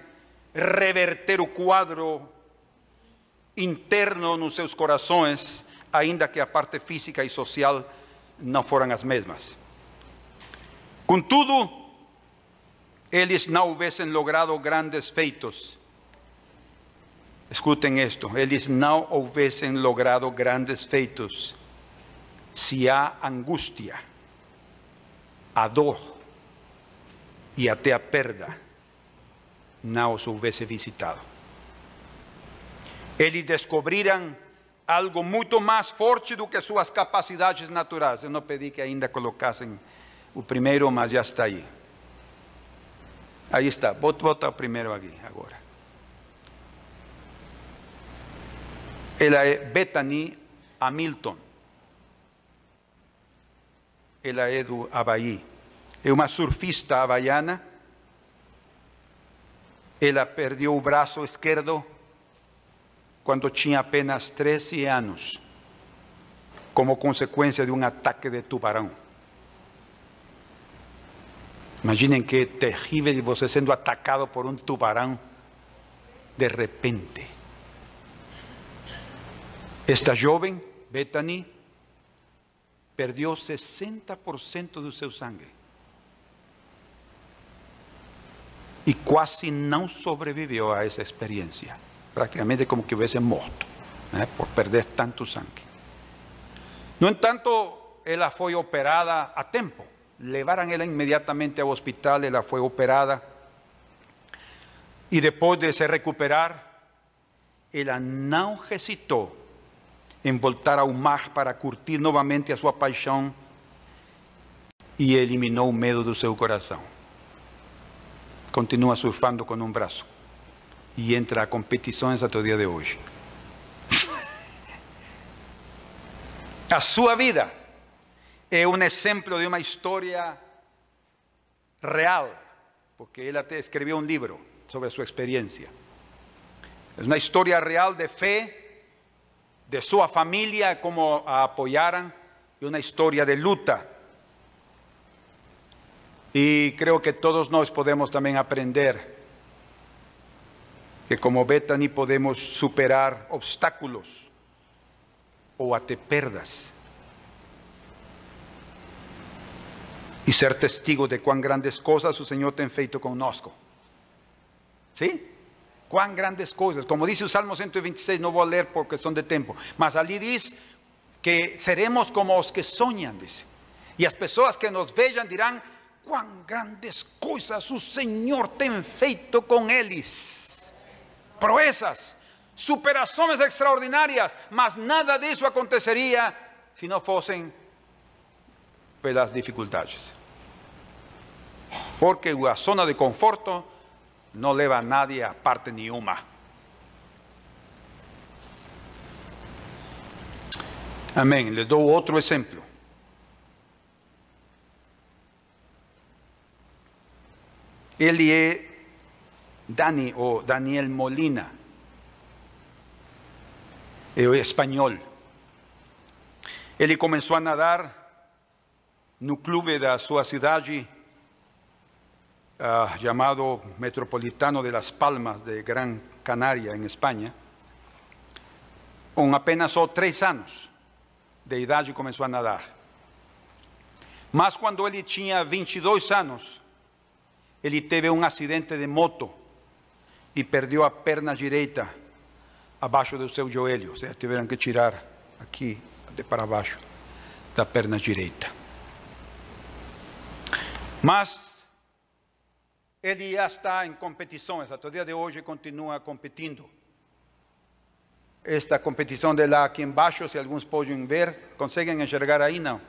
reverter o quadro interno nos seus corações, ainda que a parte física e social não foram as mesmas. Contudo, eles não houvessem logrado grandes feitos. Escutem isto: eles não houvessem logrado grandes feitos se há angústia, a dor e até a perda não os houvesse visitado eles descobriram algo muito mais forte do que suas capacidades naturais. Eu não pedi que ainda colocassem o primeiro, mas já está aí. Aí está, bota o primeiro aqui agora. Ela é Bethany Hamilton. Ela é do Havaí. É uma surfista havaiana. Ela perdeu o braço esquerdo quando tinha apenas 13 anos, como consequência de um ataque de tubarão. Imaginem que terrível você sendo atacado por um tubarão de repente. Esta jovem, Bethany, perdeu 60% do seu sangue. E quase não sobreviveu a essa experiência prácticamente como que hubiese muerto ¿eh? por perder tanto sangue. No entanto, ella fue operada a tiempo. Levaron ella inmediatamente al hospital, ella fue operada. Y después de se recuperar, ella no hesitó en voltar ao mar para curtir novamente a sua paixão e eliminou o medo do seu coração. Continua surfando com um braço e entra a competições até o dia de hoje. *laughs* A sua vida é um exemplo de uma história real, porque até escreveu um livro sobre a sua experiência. É uma história real de fé, de sua família, como a apoiaram, e uma história de luta. E creio que todos nós podemos também aprender que como Bethany podemos superar obstáculos ou até perdas e ser testigo de quão grandes coisas o Senhor tem feito conosco. ¿Sí? Quão grandes coisas. Como dice o Salmo 126, não vou ler por questão de tempo, mas ali diz que seremos como os que sonham, dice. E as pessoas que nos vejam dirão: quão grandes coisas o Senhor tem feito com eles proezas, superaciones extraordinarias, mas nada de eso acontecería si no fuesen pelas dificultades. Porque la zona de conforto no leva a nadie a parte ni uma. Amén. Les doy otro ejemplo. Él Dani o Daniel Molina, español. Ele começou a nadar no clube da sua cidade, uh, chamado Metropolitano de Las Palmas de Gran Canaria, em Espanha, com apenas só três anos de idade começou a nadar. Mas quando ele tinha 22 anos, ele teve um acidente de moto e perdeu a perna direita abaixo do seu joelho. Ou seja, tiveram que tirar aqui, de para baixo, da perna direita. Mas ele já está em competições, até o dia de hoje continua competindo. Esta competição de lá aqui embaixo, se alguns podem ver, conseguem enxergar aí? Não.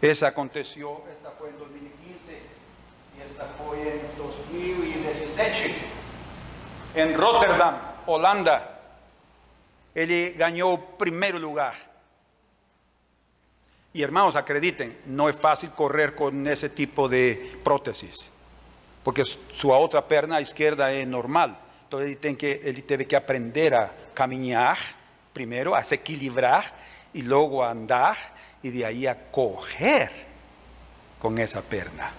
Essa aconteceu, esta foi em 2015 e foi em 2017, em Rotterdam, Holanda. Ele ganhou o primeiro lugar. Y hermanos, acrediten, no es fácil correr con ese tipo de prótesis, porque su otra pierna izquierda es normal. Entonces él tiene que, que aprender a caminar primero, a se equilibrar y luego a andar y de ahí a coger con esa pierna.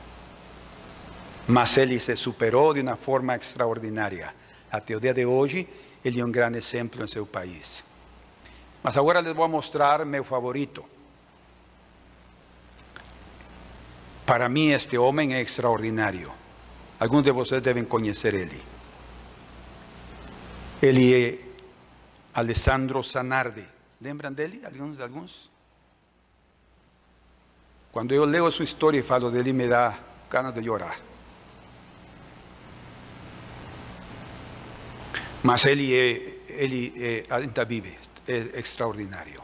Mas él se superó de una forma extraordinaria. Hasta el día de hoy, él es un gran ejemplo en su país. Mas ahora les voy a mostrar mi favorito. Para mí este hombre es extraordinario. Algunos de ustedes deben conocer él. Él es Alessandro Zanardi. ¿Lembran de él? ¿Algunos? algunos? Cuando yo leo su historia y falo de él, me da ganas de llorar. Mas él, él, ainda vive, es extraordinario.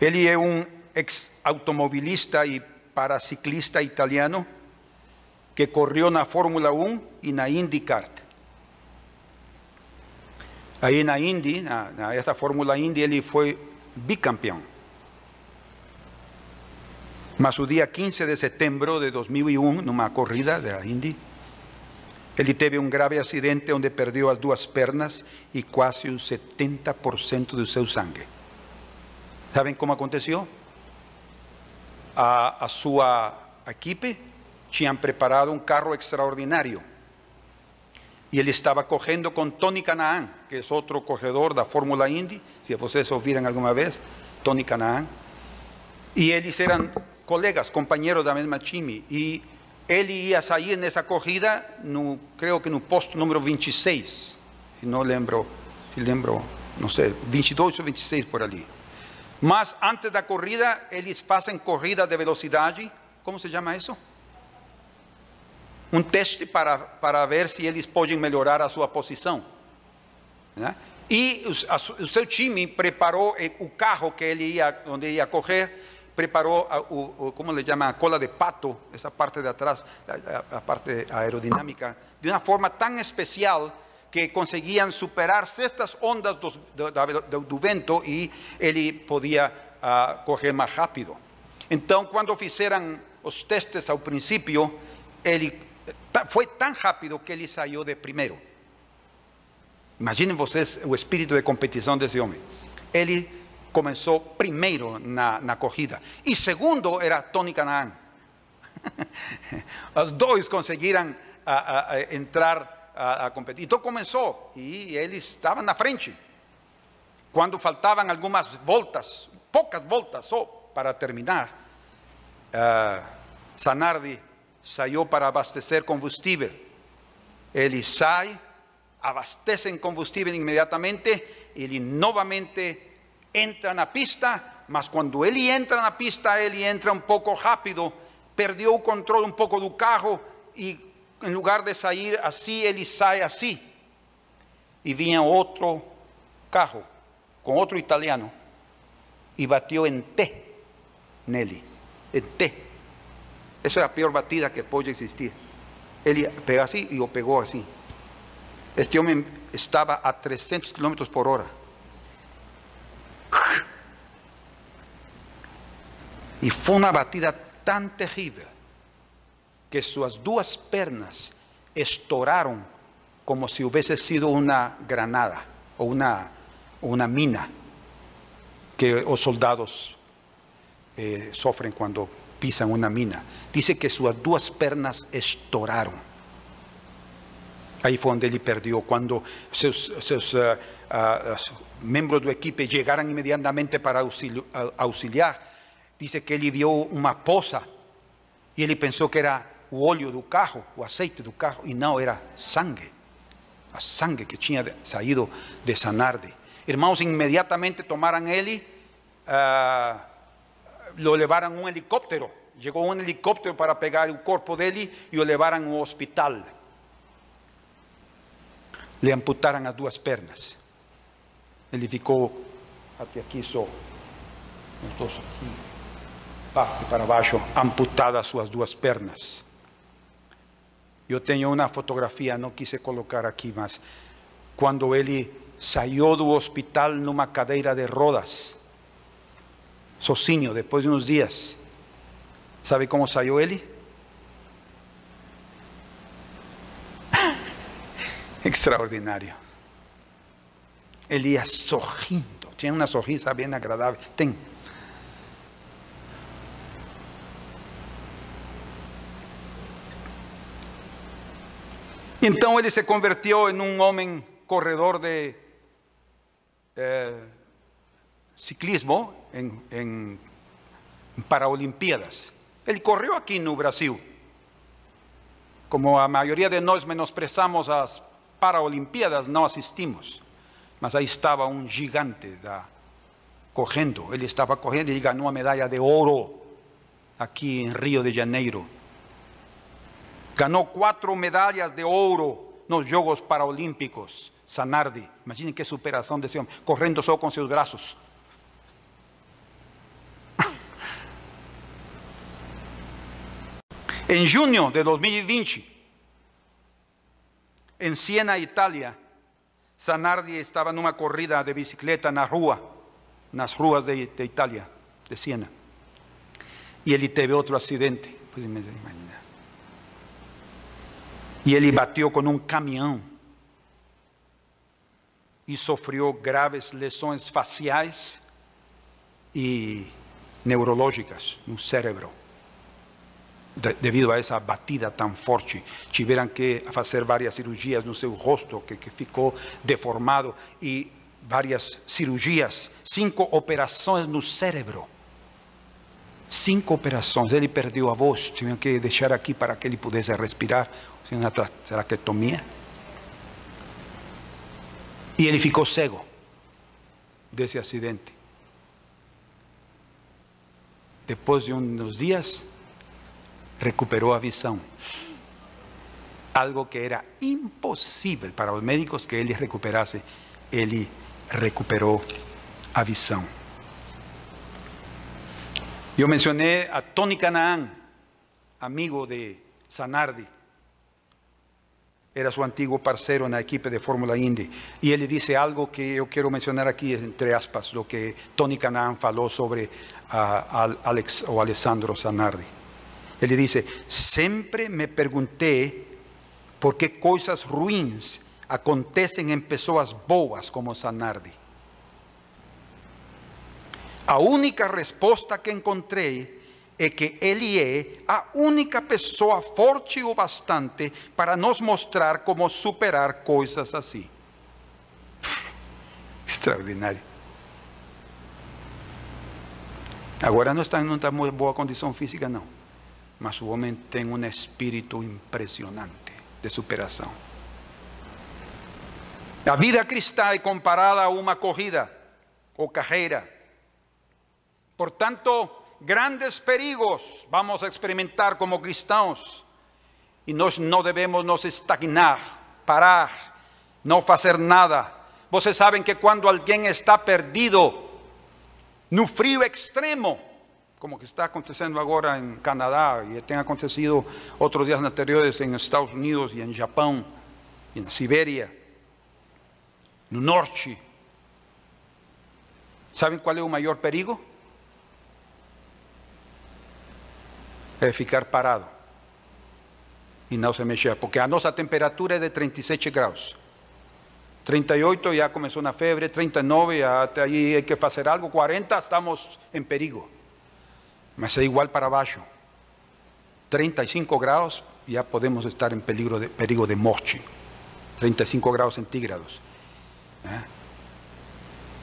Él es un ex automovilista y paraciclista italiano que corrió en la Fórmula 1 y en la IndyCar. Ahí en la Indy, en esta Fórmula Indy, él fue bicampeón. Mas el día 15 de septiembre de 2001, en una corrida de la Indy, él tuvo un grave accidente donde perdió las dos piernas y casi un 70% de su sangre. ¿Saben cómo aconteció? a, a sua equipe tinham preparado um carro extraordinário. E ele estava correndo com Tony Canaan, que é outro corredor da Fórmula Indy, se vocês ouviram alguma vez, Tony Canaan. E eles eram colegas, companheiros da mesma time. E ele ia sair nessa corrida, no, creio que no posto número 26, se não lembro, se lembro, não sei, 22 ou 26 por ali. Mas antes da corrida, eles fazem corrida de velocidade. Como se chama isso? Um teste para, para ver se eles podem melhorar a sua posição. Né? E o, a, o, seu time preparou o carro que ele ia, onde ia correr, preparou a, o, o, como le chama, a cola de pato, essa parte de atrás, a, a parte aerodinâmica, de uma forma tão especial que conseguían superar ciertas ondas do, vento y él podía uh, correr más rápido. Entonces, cuando hicieron los testes al principio, él fue tan rápido que él salió de primero. Imaginen ustedes el espíritu de competición de ese hombre. Él comenzó primero na, na corrida. Y segundo era Tony Canaan. Consiguieron uh, uh, entrar a, competir. Então começou e ele estava na frente. Quando faltavam algumas voltas, poucas voltas só para terminar, Sanardi saiu para abastecer combustível. Ele sai, abastece em combustível imediatamente, ele novamente entra na pista, mas quando ele entra na pista, ele entra um pouco rápido, perdeu o controle um pouco do carro e en lugar de salir así, él sale así. Y vinha otro carro con otro italiano y batió en T, Nelly, en T. Esa es la peor batida que puede existir. Él pegó así y lo pegó así. Este hombre estaba a 300 kilómetros por hora. Y fue una batida tan terrible que sus dos pernas estoraron como si hubiese sido una granada o una, una mina que los soldados eh, sufren cuando pisan una mina. Dice que sus dos pernas estoraron. Ahí fue donde él perdió. Cuando sus, uh, uh, miembros del equipo llegaron inmediatamente para auxiliar, dice que él vio una poza y él pensó que era o óleo do carro, o aceite do carro, e não era sangue, a sangue que tinha saído de Sanarde. Irmãos, imediatamente tomaram ele, uh, lo llevaran un helicóptero. Llegó un helicóptero para pegar el cuerpo de él y lo llevaran a hospital. Le amputaran las dos piernas. Él ficou até aqui só, aqui, parte para baixo, amputadas suas duas pernas. Eu tenho uma fotografia, não quise colocar aqui, mas quando ele saiu do hospital numa cadeira de rodas, sozinho, depois de uns dias, sabe como saiu ele? *laughs* Extraordinário. Elías sorrindo, tinha uma sorrisa bem agradável. Tem. Então ele se convertiu em um homem corredor de eh, ciclismo em, em Paraolimpíadas. Ele correu aqui no Brasil. Como a maioria de nós menosprezamos as Paraolimpíadas, não assistimos. Mas ahí estaba un gigante corriendo. Él estaba corriendo y ganó una medalla de oro aquí en Río de Janeiro. Ganó cuatro medallas de oro en los Juegos Paralímpicos. Sanardi, imaginen qué superación de ese hombre, corriendo solo con sus brazos. En junio de 2020, en Siena, Italia, Zanardi estaba en una corrida de bicicleta en la rúa, en las ruas de, Italia, de Siena. Y él tuvo otro accidente. Pues Y él batió con un camión y sufrió graves lesiones faciales y neurológicas en un cerebro devido a esa batida tan fuerte. Tuvieron que hacer varias cirugías no su rosto, que, que ficou deformado, y varias cirugías, cinco operaciones no cérebro. Cinco operações. Ele perdeu a voz, tinham que deixar aqui para que ele pudesse respirar, uma traquetomia. E ele ficou cego desse acidente. Depois de uns dias, recuperó a visión. Algo que era imposible para los médicos que él recuperase, él recuperó a visión. Yo mencioné a Tony Canaan, amigo de Sanardi. Era su antiguo parcero en la equipe de Fórmula Indy. Y él dice algo que yo quiero mencionar aquí entre aspas, lo que Tony Canaan faló sobre Alex o Alessandro Sanardi. Ele dice, sempre me perguntei por que coisas ruins acontecem em pessoas boas como Sanardi. A única resposta que encontrei é que ele é a única pessoa forte o bastante para nos mostrar como superar coisas assim. *laughs* Extraordinário. Agora não está em uma boa condição física, não mas o homem tem um espírito impressionante de superação. A vida cristã é comparada a uma corrida ou carreira. Portanto, grandes perigos vamos a experimentar como cristãos e nós não devemos nos estagnar, parar, não fazer nada. Vocês sabem que quando alguém está perdido no frio extremo, como que está aconteciendo ahora en Canadá y ha acontecido otros días anteriores en Estados Unidos y en Japón y en Siberia, no norte. ¿Saben cuál es el mayor perigo? Es ficar parado y no se mexer, porque a nuestra temperatura es de 37 grados. 38 ya comenzó una fiebre, 39 ya ahí hay que hacer algo, 40 estamos en perigo. Mas é igual para baixo. 35 graus, já podemos estar em perigo de, perigo de morte. 35 graus centígrados. Né?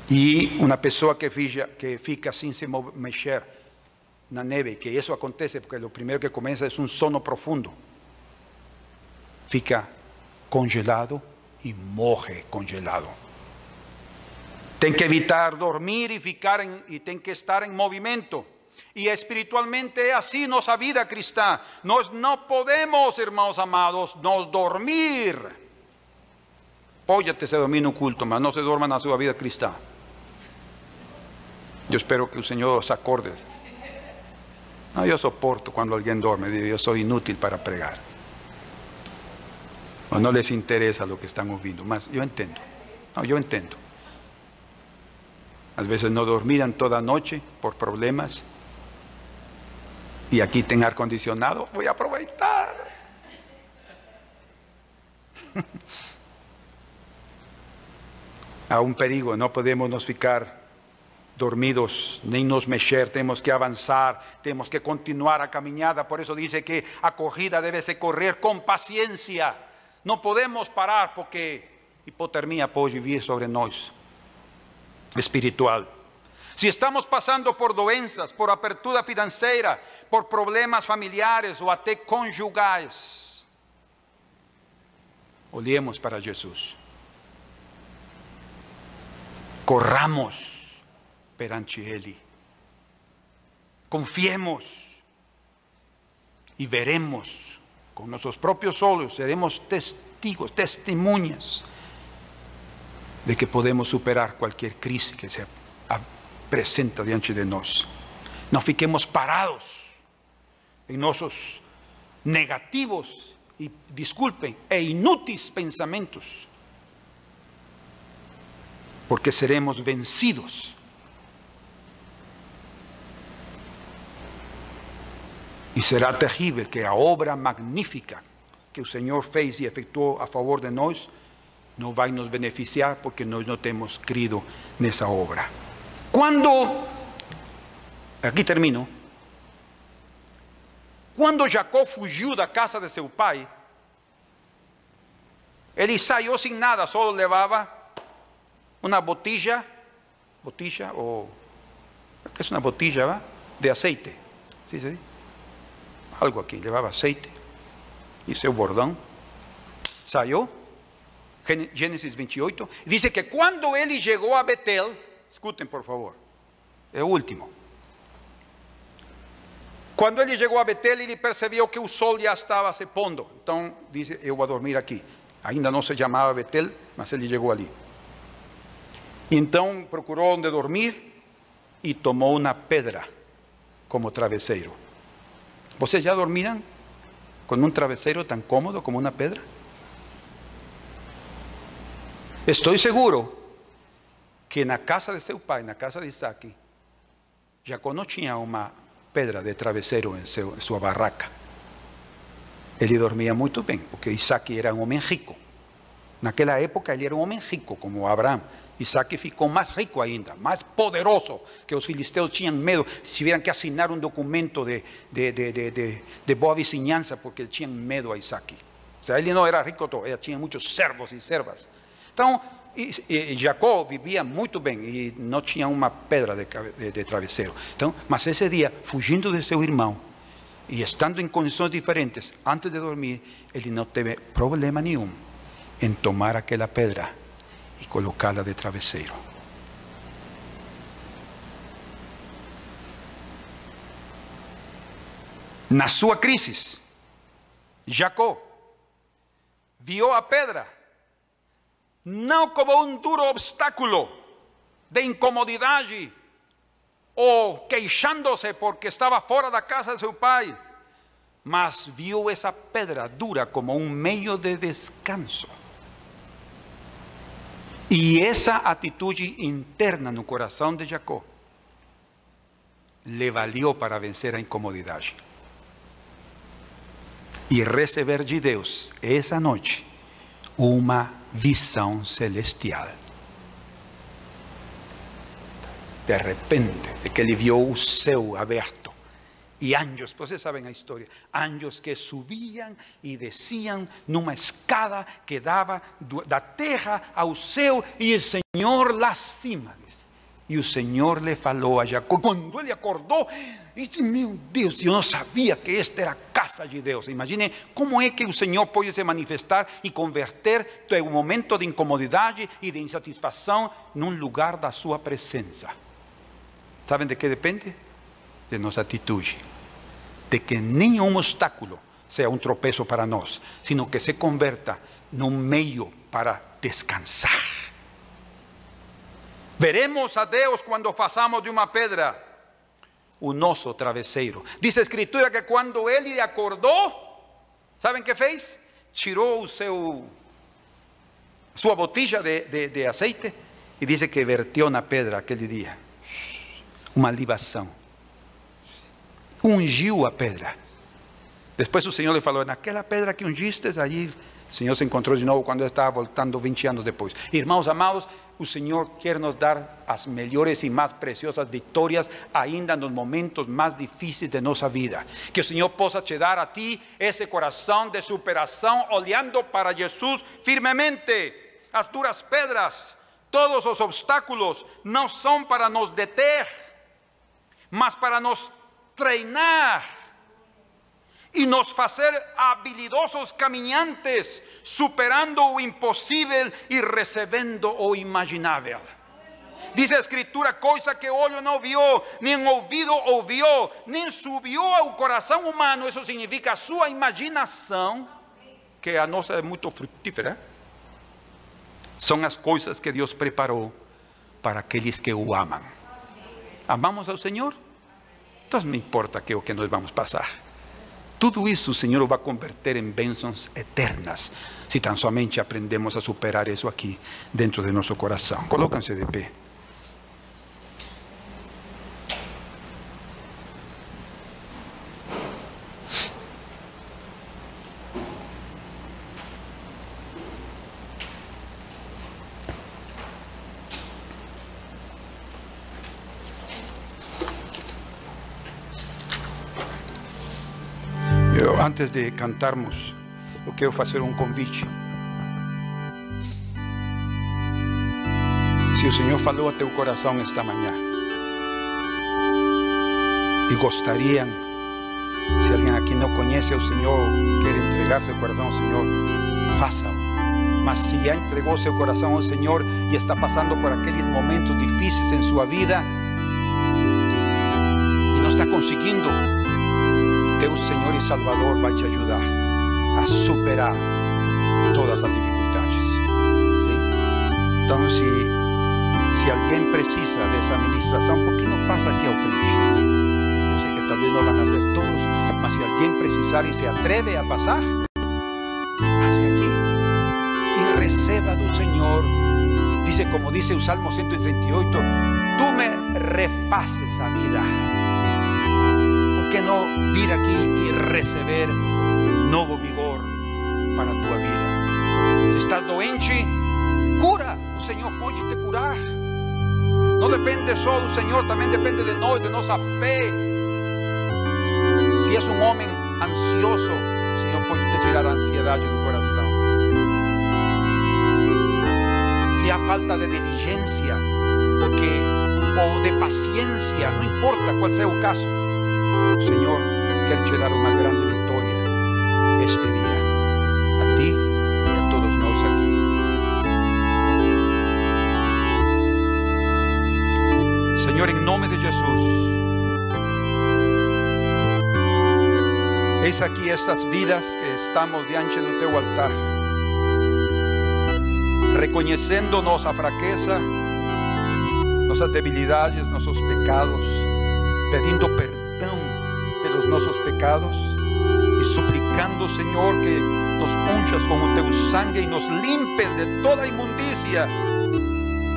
E uma pessoa que fica, que fica sem se mexer na neve, que isso acontece porque o primeiro que começa é um sono profundo. Fica congelado e morre congelado. Tem que evitar dormir e ficar em, e tem que estar em movimento. Y espiritualmente así nuestra vida cristiana. Nos no podemos, hermanos amados, nos dormir. Póyate se dormir no culto, mas no se duerma en su vida cristiana. Yo espero que el Señor os acorde. No, yo soporto cuando alguien duerme, yo soy inútil para pregar. O no les interesa lo que estamos viendo, más yo entiendo. No, yo entiendo. A veces no dormirán toda noche por problemas. Y aquí tengo acondicionado, voy a aprovechar. *laughs* a un perigo, no podemos nos ficar dormidos, ni nos mexer, tenemos que avanzar, tenemos que continuar a caminada. Por eso dice que acogida debe ser correr con paciencia. No podemos parar porque hipotermia puede vivir sobre nosotros espiritual. Si estamos pasando por doenças, por apertura financiera, por problemas familiares o até conjugais, olhemos para Jesús. Corramos perante Ele. Confiemos y veremos con nuestros propios ojos, seremos testigos, testemunhas de que podemos superar cualquier crisis que se presenta diante de nosotros. No fiquemos parados en nuestros negativos y disculpen, e inútiles pensamientos, porque seremos vencidos. Y será terrible que la obra magnífica que el Señor fez y efectuó a favor de nosotros no va a nos beneficiar porque nosotros no tenemos creído en esa obra. Cuando, aquí termino, quando Jacó fugiu da casa de seu pai, ele saiu sem nada, só levava uma botija, botija ou que é uma botija de azeite, ¿sí, sí? algo aqui, levava azeite e seu bordão, saiu. Génesis 28, dice que cuando él llegó a Betel, escuchen por favor, el último. Cuando él llegó a Betel, ele percibió que el sol ya estaba se pondo. Entonces dice, yo voy a dormir aquí. Ainda no se llamaba Betel, mas ele llegó allí. Y entonces procuró donde dormir y tomó una pedra como travesero. ¿Vocês ya dormirán con un travesero tan cómodo como una pedra? Estoy seguro que en la casa de seu pai, la casa de Isaac, Jacó no tenía una pedra de travesero en su, barraca. Él dormía muy bien, porque Isaac era un hombre rico. En aquella época él era un hombre rico, como Abraham. Isaac ficou más rico ainda, más poderoso, que los filisteos tenían miedo, si tuvieran que asignar un documento de, de, de, de, de boa porque tenían miedo a Isaac. O sea, él no era rico todo, él tenía muchos servos y servas. Então, e, e, Jacó vivia muito bem e não tinha uma pedra de, de, de travesseiro. Então, mas esse dia, fugindo de seu irmão e estando em condições diferentes, antes de dormir, ele não teve problema nenhum em tomar aquela pedra e colocá-la de travesseiro. Na sua crise, Jacó viu a pedra no como un duro obstáculo de incomodidad o queixándose porque estaba fuera de casa de su pai, mas vio esa pedra dura como un medio de descanso. Y esa actitud interna en el corazón de Jacob le valió para vencer a incomodidad. Y recibir de Dios esa noche una visão celestial. De repente, de que ele viu o céu aberto e anjos, vocês sabem a história, anjos que subiam e desciam numa escada que dava da terra ao céu e o Senhor lá acima. E o Senhor lhe falou a Jacó, quando ele acordou, disse, meu Deus, eu não sabia que esta era a casa de Deus. Imagine como é que o Senhor pode se manifestar e converter teu momento de incomodidade e de insatisfação num lugar da sua presença. Sabem de que depende? de nossa atitude, de que nenhum obstáculo seja um tropeço para nós, sino que se converta num meio para descansar. Veremos a Deus quando façamos de uma pedra o nosso travesseiro. Diz a Escritura que quando ele acordou, sabem que fez? Tirou o seu sua botija de, de, de aceite e diz que verteu na pedra aquele dia uma libação. Ungiu a pedra. Depois o Senhor lhe falou: naquela pedra que ungiste, allí o Senhor se encontrou de novo quando estava voltando 20 anos depois. Irmãos amados, o Senhor quer nos dar as melhores e mais preciosas vitórias ainda nos momentos mais difíceis de nossa vida. Que o Senhor possa te dar a ti esse coração de superação, olhando para Jesus firmemente. As duras pedras, todos os obstáculos não são para nos deter, mas para nos treinar e nos fazer habilidosos caminhantes, superando o impossível e recebendo o imaginável. Diz a Escritura: coisa que olho não viu, nem ouvido ouviu, nem subiu ao coração humano. Isso significa a sua imaginação, que a nossa é muito frutífera. São as coisas que Deus preparou para aqueles que o amam. Amamos ao Senhor? Então não importa que o que nós vamos passar. Tudo isso o Senhor vai converter em bênçãos eternas, se tão somente aprendemos a superar isso aqui dentro de nosso coração. Colóquense de pé. Antes de cantarmos, eu quero fazer um convite. Se o Senhor falou a teu coração esta manhã e gostariam, se alguém aqui não conhece o Senhor, quer entregar seu coração ao Senhor, faça-o. Mas se já entregou seu coração ao Senhor e está passando por aqueles momentos difíceis em sua vida e não está conseguindo, teu Senhor e Salvador vai te ajudar a superar todas as dificuldades. Sim? Então, se, se alguém precisa dessa ministração, por que não passa aqui ao frente? Eu sei que talvez não vão ser todos, mas se alguém precisar e se atreve a passar, passe aqui e receba do Senhor. Dice como dice o Salmo 138, tú me refaces a vida que no vir aqui e receber novo vigor para a tua vida? Se estás doente, cura. O Senhor pode te curar. Não depende só do Senhor, também depende de nós, de nossa fé. Se és um homem ansioso, o Senhor pode te tirar a ansiedade do coração. Se há falta de diligência, porque ou de paciência, não importa qual seja o caso, o Senhor quer te dar uma grande vitória este dia, a ti e a todos nós aqui. Senhor, em nome de Jesus, eis aqui estas vidas que estamos diante do teu altar, reconhecendo nossa fraqueza, nossas debilidades, nossos pecados, pedindo nossos e suplicando, Senhor, que nos unchas com o teu sangue e nos limpes de toda imundícia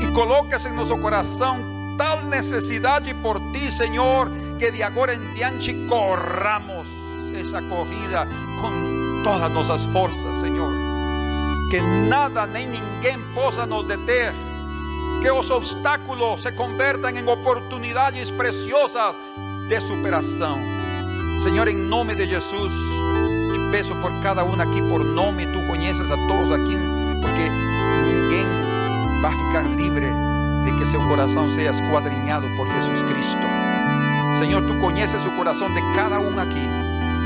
e colocas em nosso coração tal necessidade por ti, Senhor, que de agora em diante corramos essa corrida com todas nossas forças, Senhor. Que nada nem ninguém possa nos deter. Que os obstáculos se convertam em oportunidades preciosas de superação. Senhor, em nome de Jesus, te peço por cada um aqui por nome, tu conheces a todos aqui, porque ninguém vai ficar livre de que seu coração seja esquadrinhado por Jesus Cristo. Senhor, tu conheces o coração de cada um aqui,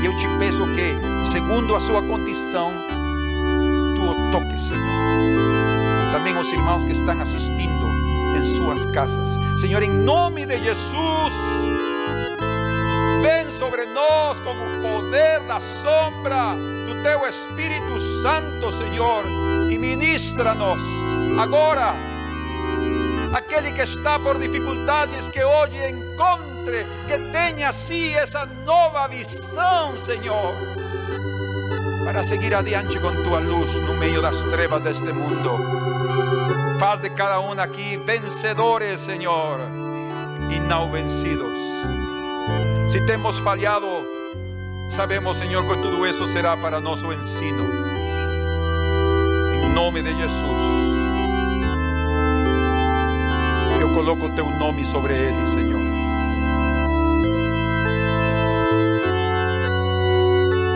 e eu te peço que, segundo a sua condição, tu o toques, Senhor. Também os irmãos que estão assistindo em suas casas. Senhor, em nome de Jesus, Ven sobre nós com o poder da sombra do teu Espírito Santo, Senhor, e ministra-nos agora. Aquele que está por dificuldades, que hoje encontre, que tenha assim essa nova visão, Senhor, para seguir adiante com tua luz no meio das trevas deste mundo. Faz de cada um aqui vencedores, Senhor, e não vencidos. Se temos falhado, sabemos, Senhor, que tudo isso será para nosso ensino. Em nome de Jesus. Eu coloco teu nome sobre ele, Senhor.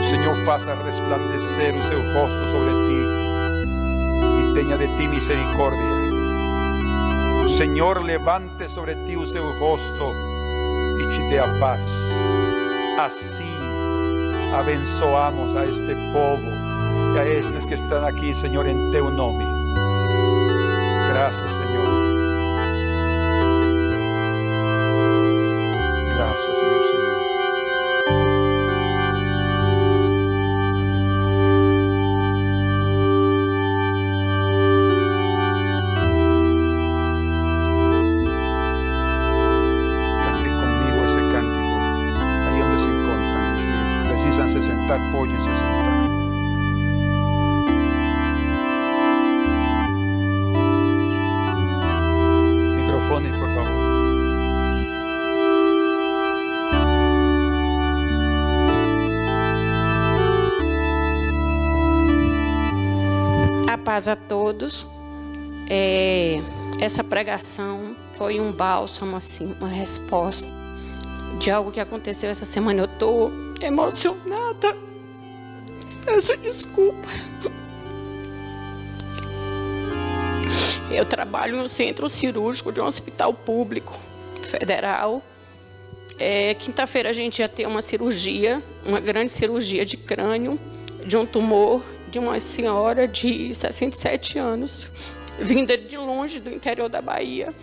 O Senhor faça resplandecer o seu rosto sobre ti e tenha de ti misericórdia. O Senhor levante sobre ti o seu rosto e dê a paz. Assim abençoamos a este povo e a estes que estão aqui, Senhor, em teu nome. Graças, Senhor. Paz a todos. É, essa pregação foi um bálsamo, assim, uma resposta de algo que aconteceu essa semana. Eu tô emocionada. Peço desculpa. Eu trabalho no centro cirúrgico de um hospital público federal. É, Quinta-feira a gente ia ter uma cirurgia, uma grande cirurgia de crânio, de um tumor de uma senhora de 67 anos, vinda de longe do interior da Bahia,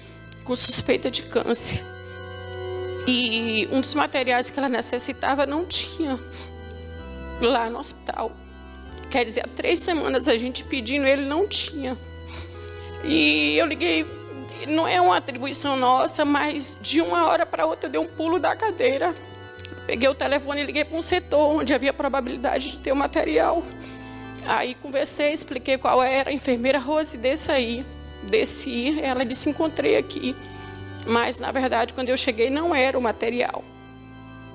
com suspeita de câncer. E um dos materiais que ela necessitava não tinha lá no hospital. Quer dizer, há três semanas a gente pedindo, ele não tinha. E eu liguei, não é uma atribuição nossa, mas de uma hora para outra eu dei um pulo da cadeira. Peguei o telefone e liguei para um setor onde havia probabilidade de ter o material. Aí conversei, expliquei qual era. A enfermeira Rose, desça aí. Desci, ela disse: encontrei aqui. Mas, na verdade, quando eu cheguei, não era o material.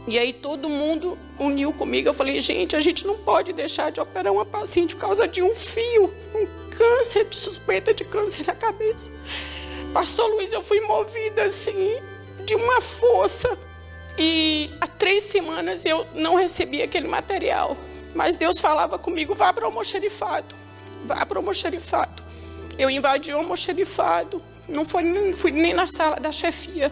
E aí todo mundo uniu comigo. Eu falei, gente, a gente não pode deixar de operar uma paciente por causa de um fio, um câncer, de suspeita de câncer na cabeça. Pastor Luiz, eu fui movida assim, de uma força. E há três semanas eu não recebi aquele material. Mas Deus falava comigo, vá para o almoxerifado. Vá para o almoxerifado. Eu invadi o almoxerifado. Não fui, nem na sala da chefia.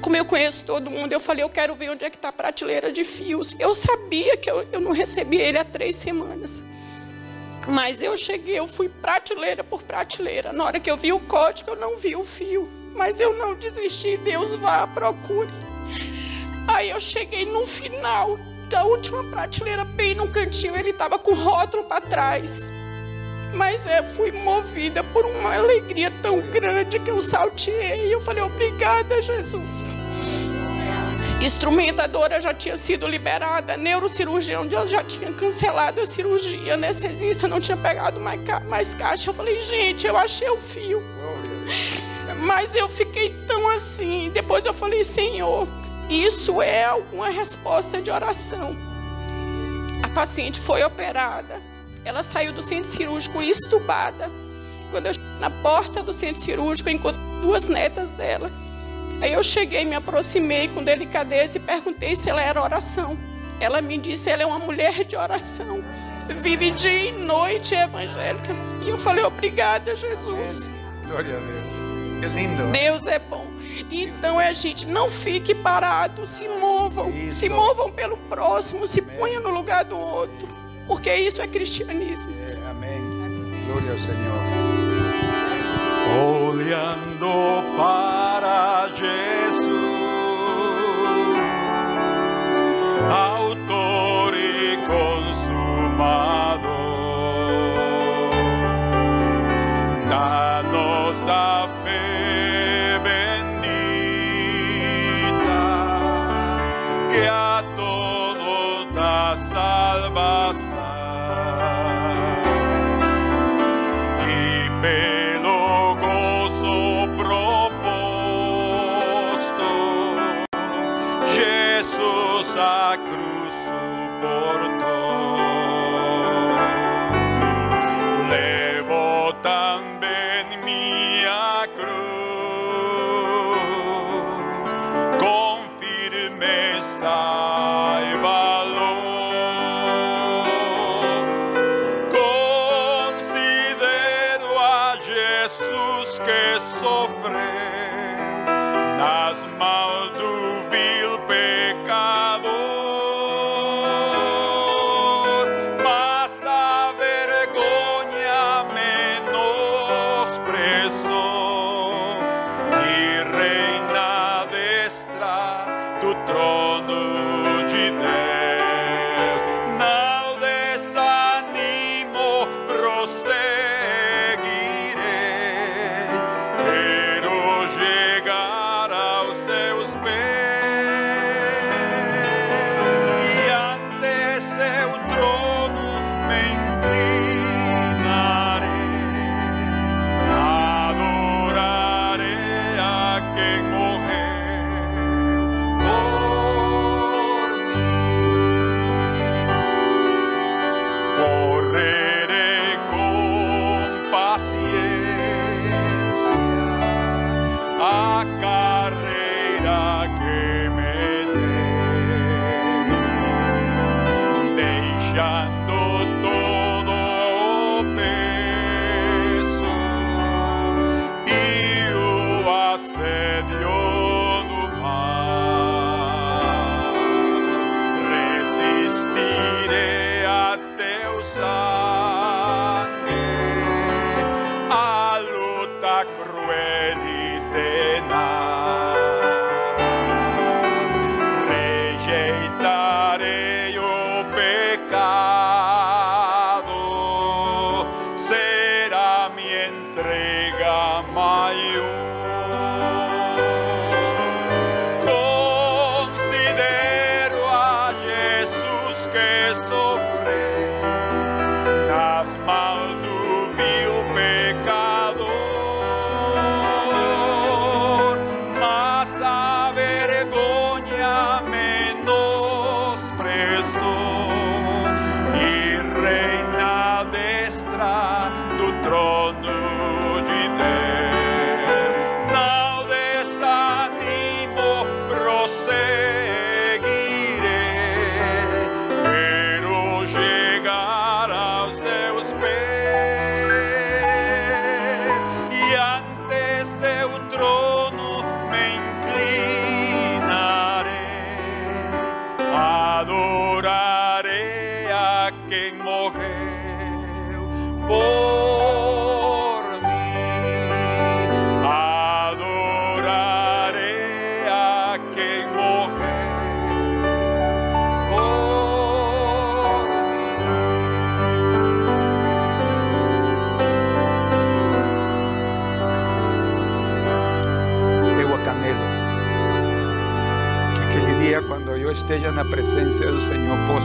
Como eu conheço todo mundo, eu falei, eu quero ver onde é que está a prateleira de fios. Eu sabia que eu, eu não recebi ele há três semanas. Mas eu cheguei, eu fui prateleira por prateleira. Na hora que eu vi o código, eu não vi o fio. Mas eu não desisti, Deus vá, procure. Aí eu cheguei no final da última prateleira, bem no cantinho, ele estava com o rótulo para trás. Mas eu fui movida por uma alegria tão grande que eu saltei. Eu falei, obrigada, Jesus. Instrumentadora já tinha sido liberada, neurocirurgião já tinha cancelado a cirurgia, anestesista não tinha pegado mais, ca mais caixa. Eu falei, gente, eu achei o fio. Mas eu fiquei tão assim. Depois eu falei, Senhor, isso é alguma resposta de oração. A paciente foi operada. Ela saiu do centro cirúrgico estubada. Quando eu cheguei na porta do centro cirúrgico, eu encontrei duas netas dela. Aí eu cheguei, me aproximei com delicadeza e perguntei se ela era oração. Ela me disse, ela é uma mulher de oração. Vive dia e noite evangélica. E eu falei, obrigada, Jesus. Glória a Deus. Que lindo. né? Deus é bom. Então é gente, não fique parado, se movam, Isso. se movam pelo próximo, se ponham no lugar do outro, porque isso é cristianismo. É, amém. Glória ao Senhor. Olhando para Jesus,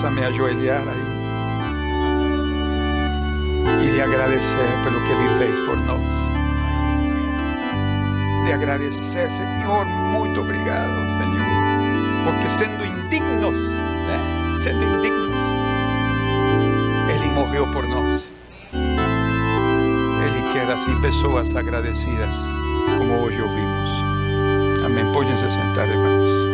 a me ajoelhar aí e lhe agradecer pelo que Ele fez por nós. De agradecer, Senhor, muito obrigado, Senhor, porque sendo indignos, ¿eh? né? sendo indignos, Ele morreu por nós. Ele quer assim pessoas agradecidas como hoje ouvimos. Amém. Pódense sentar, irmãos.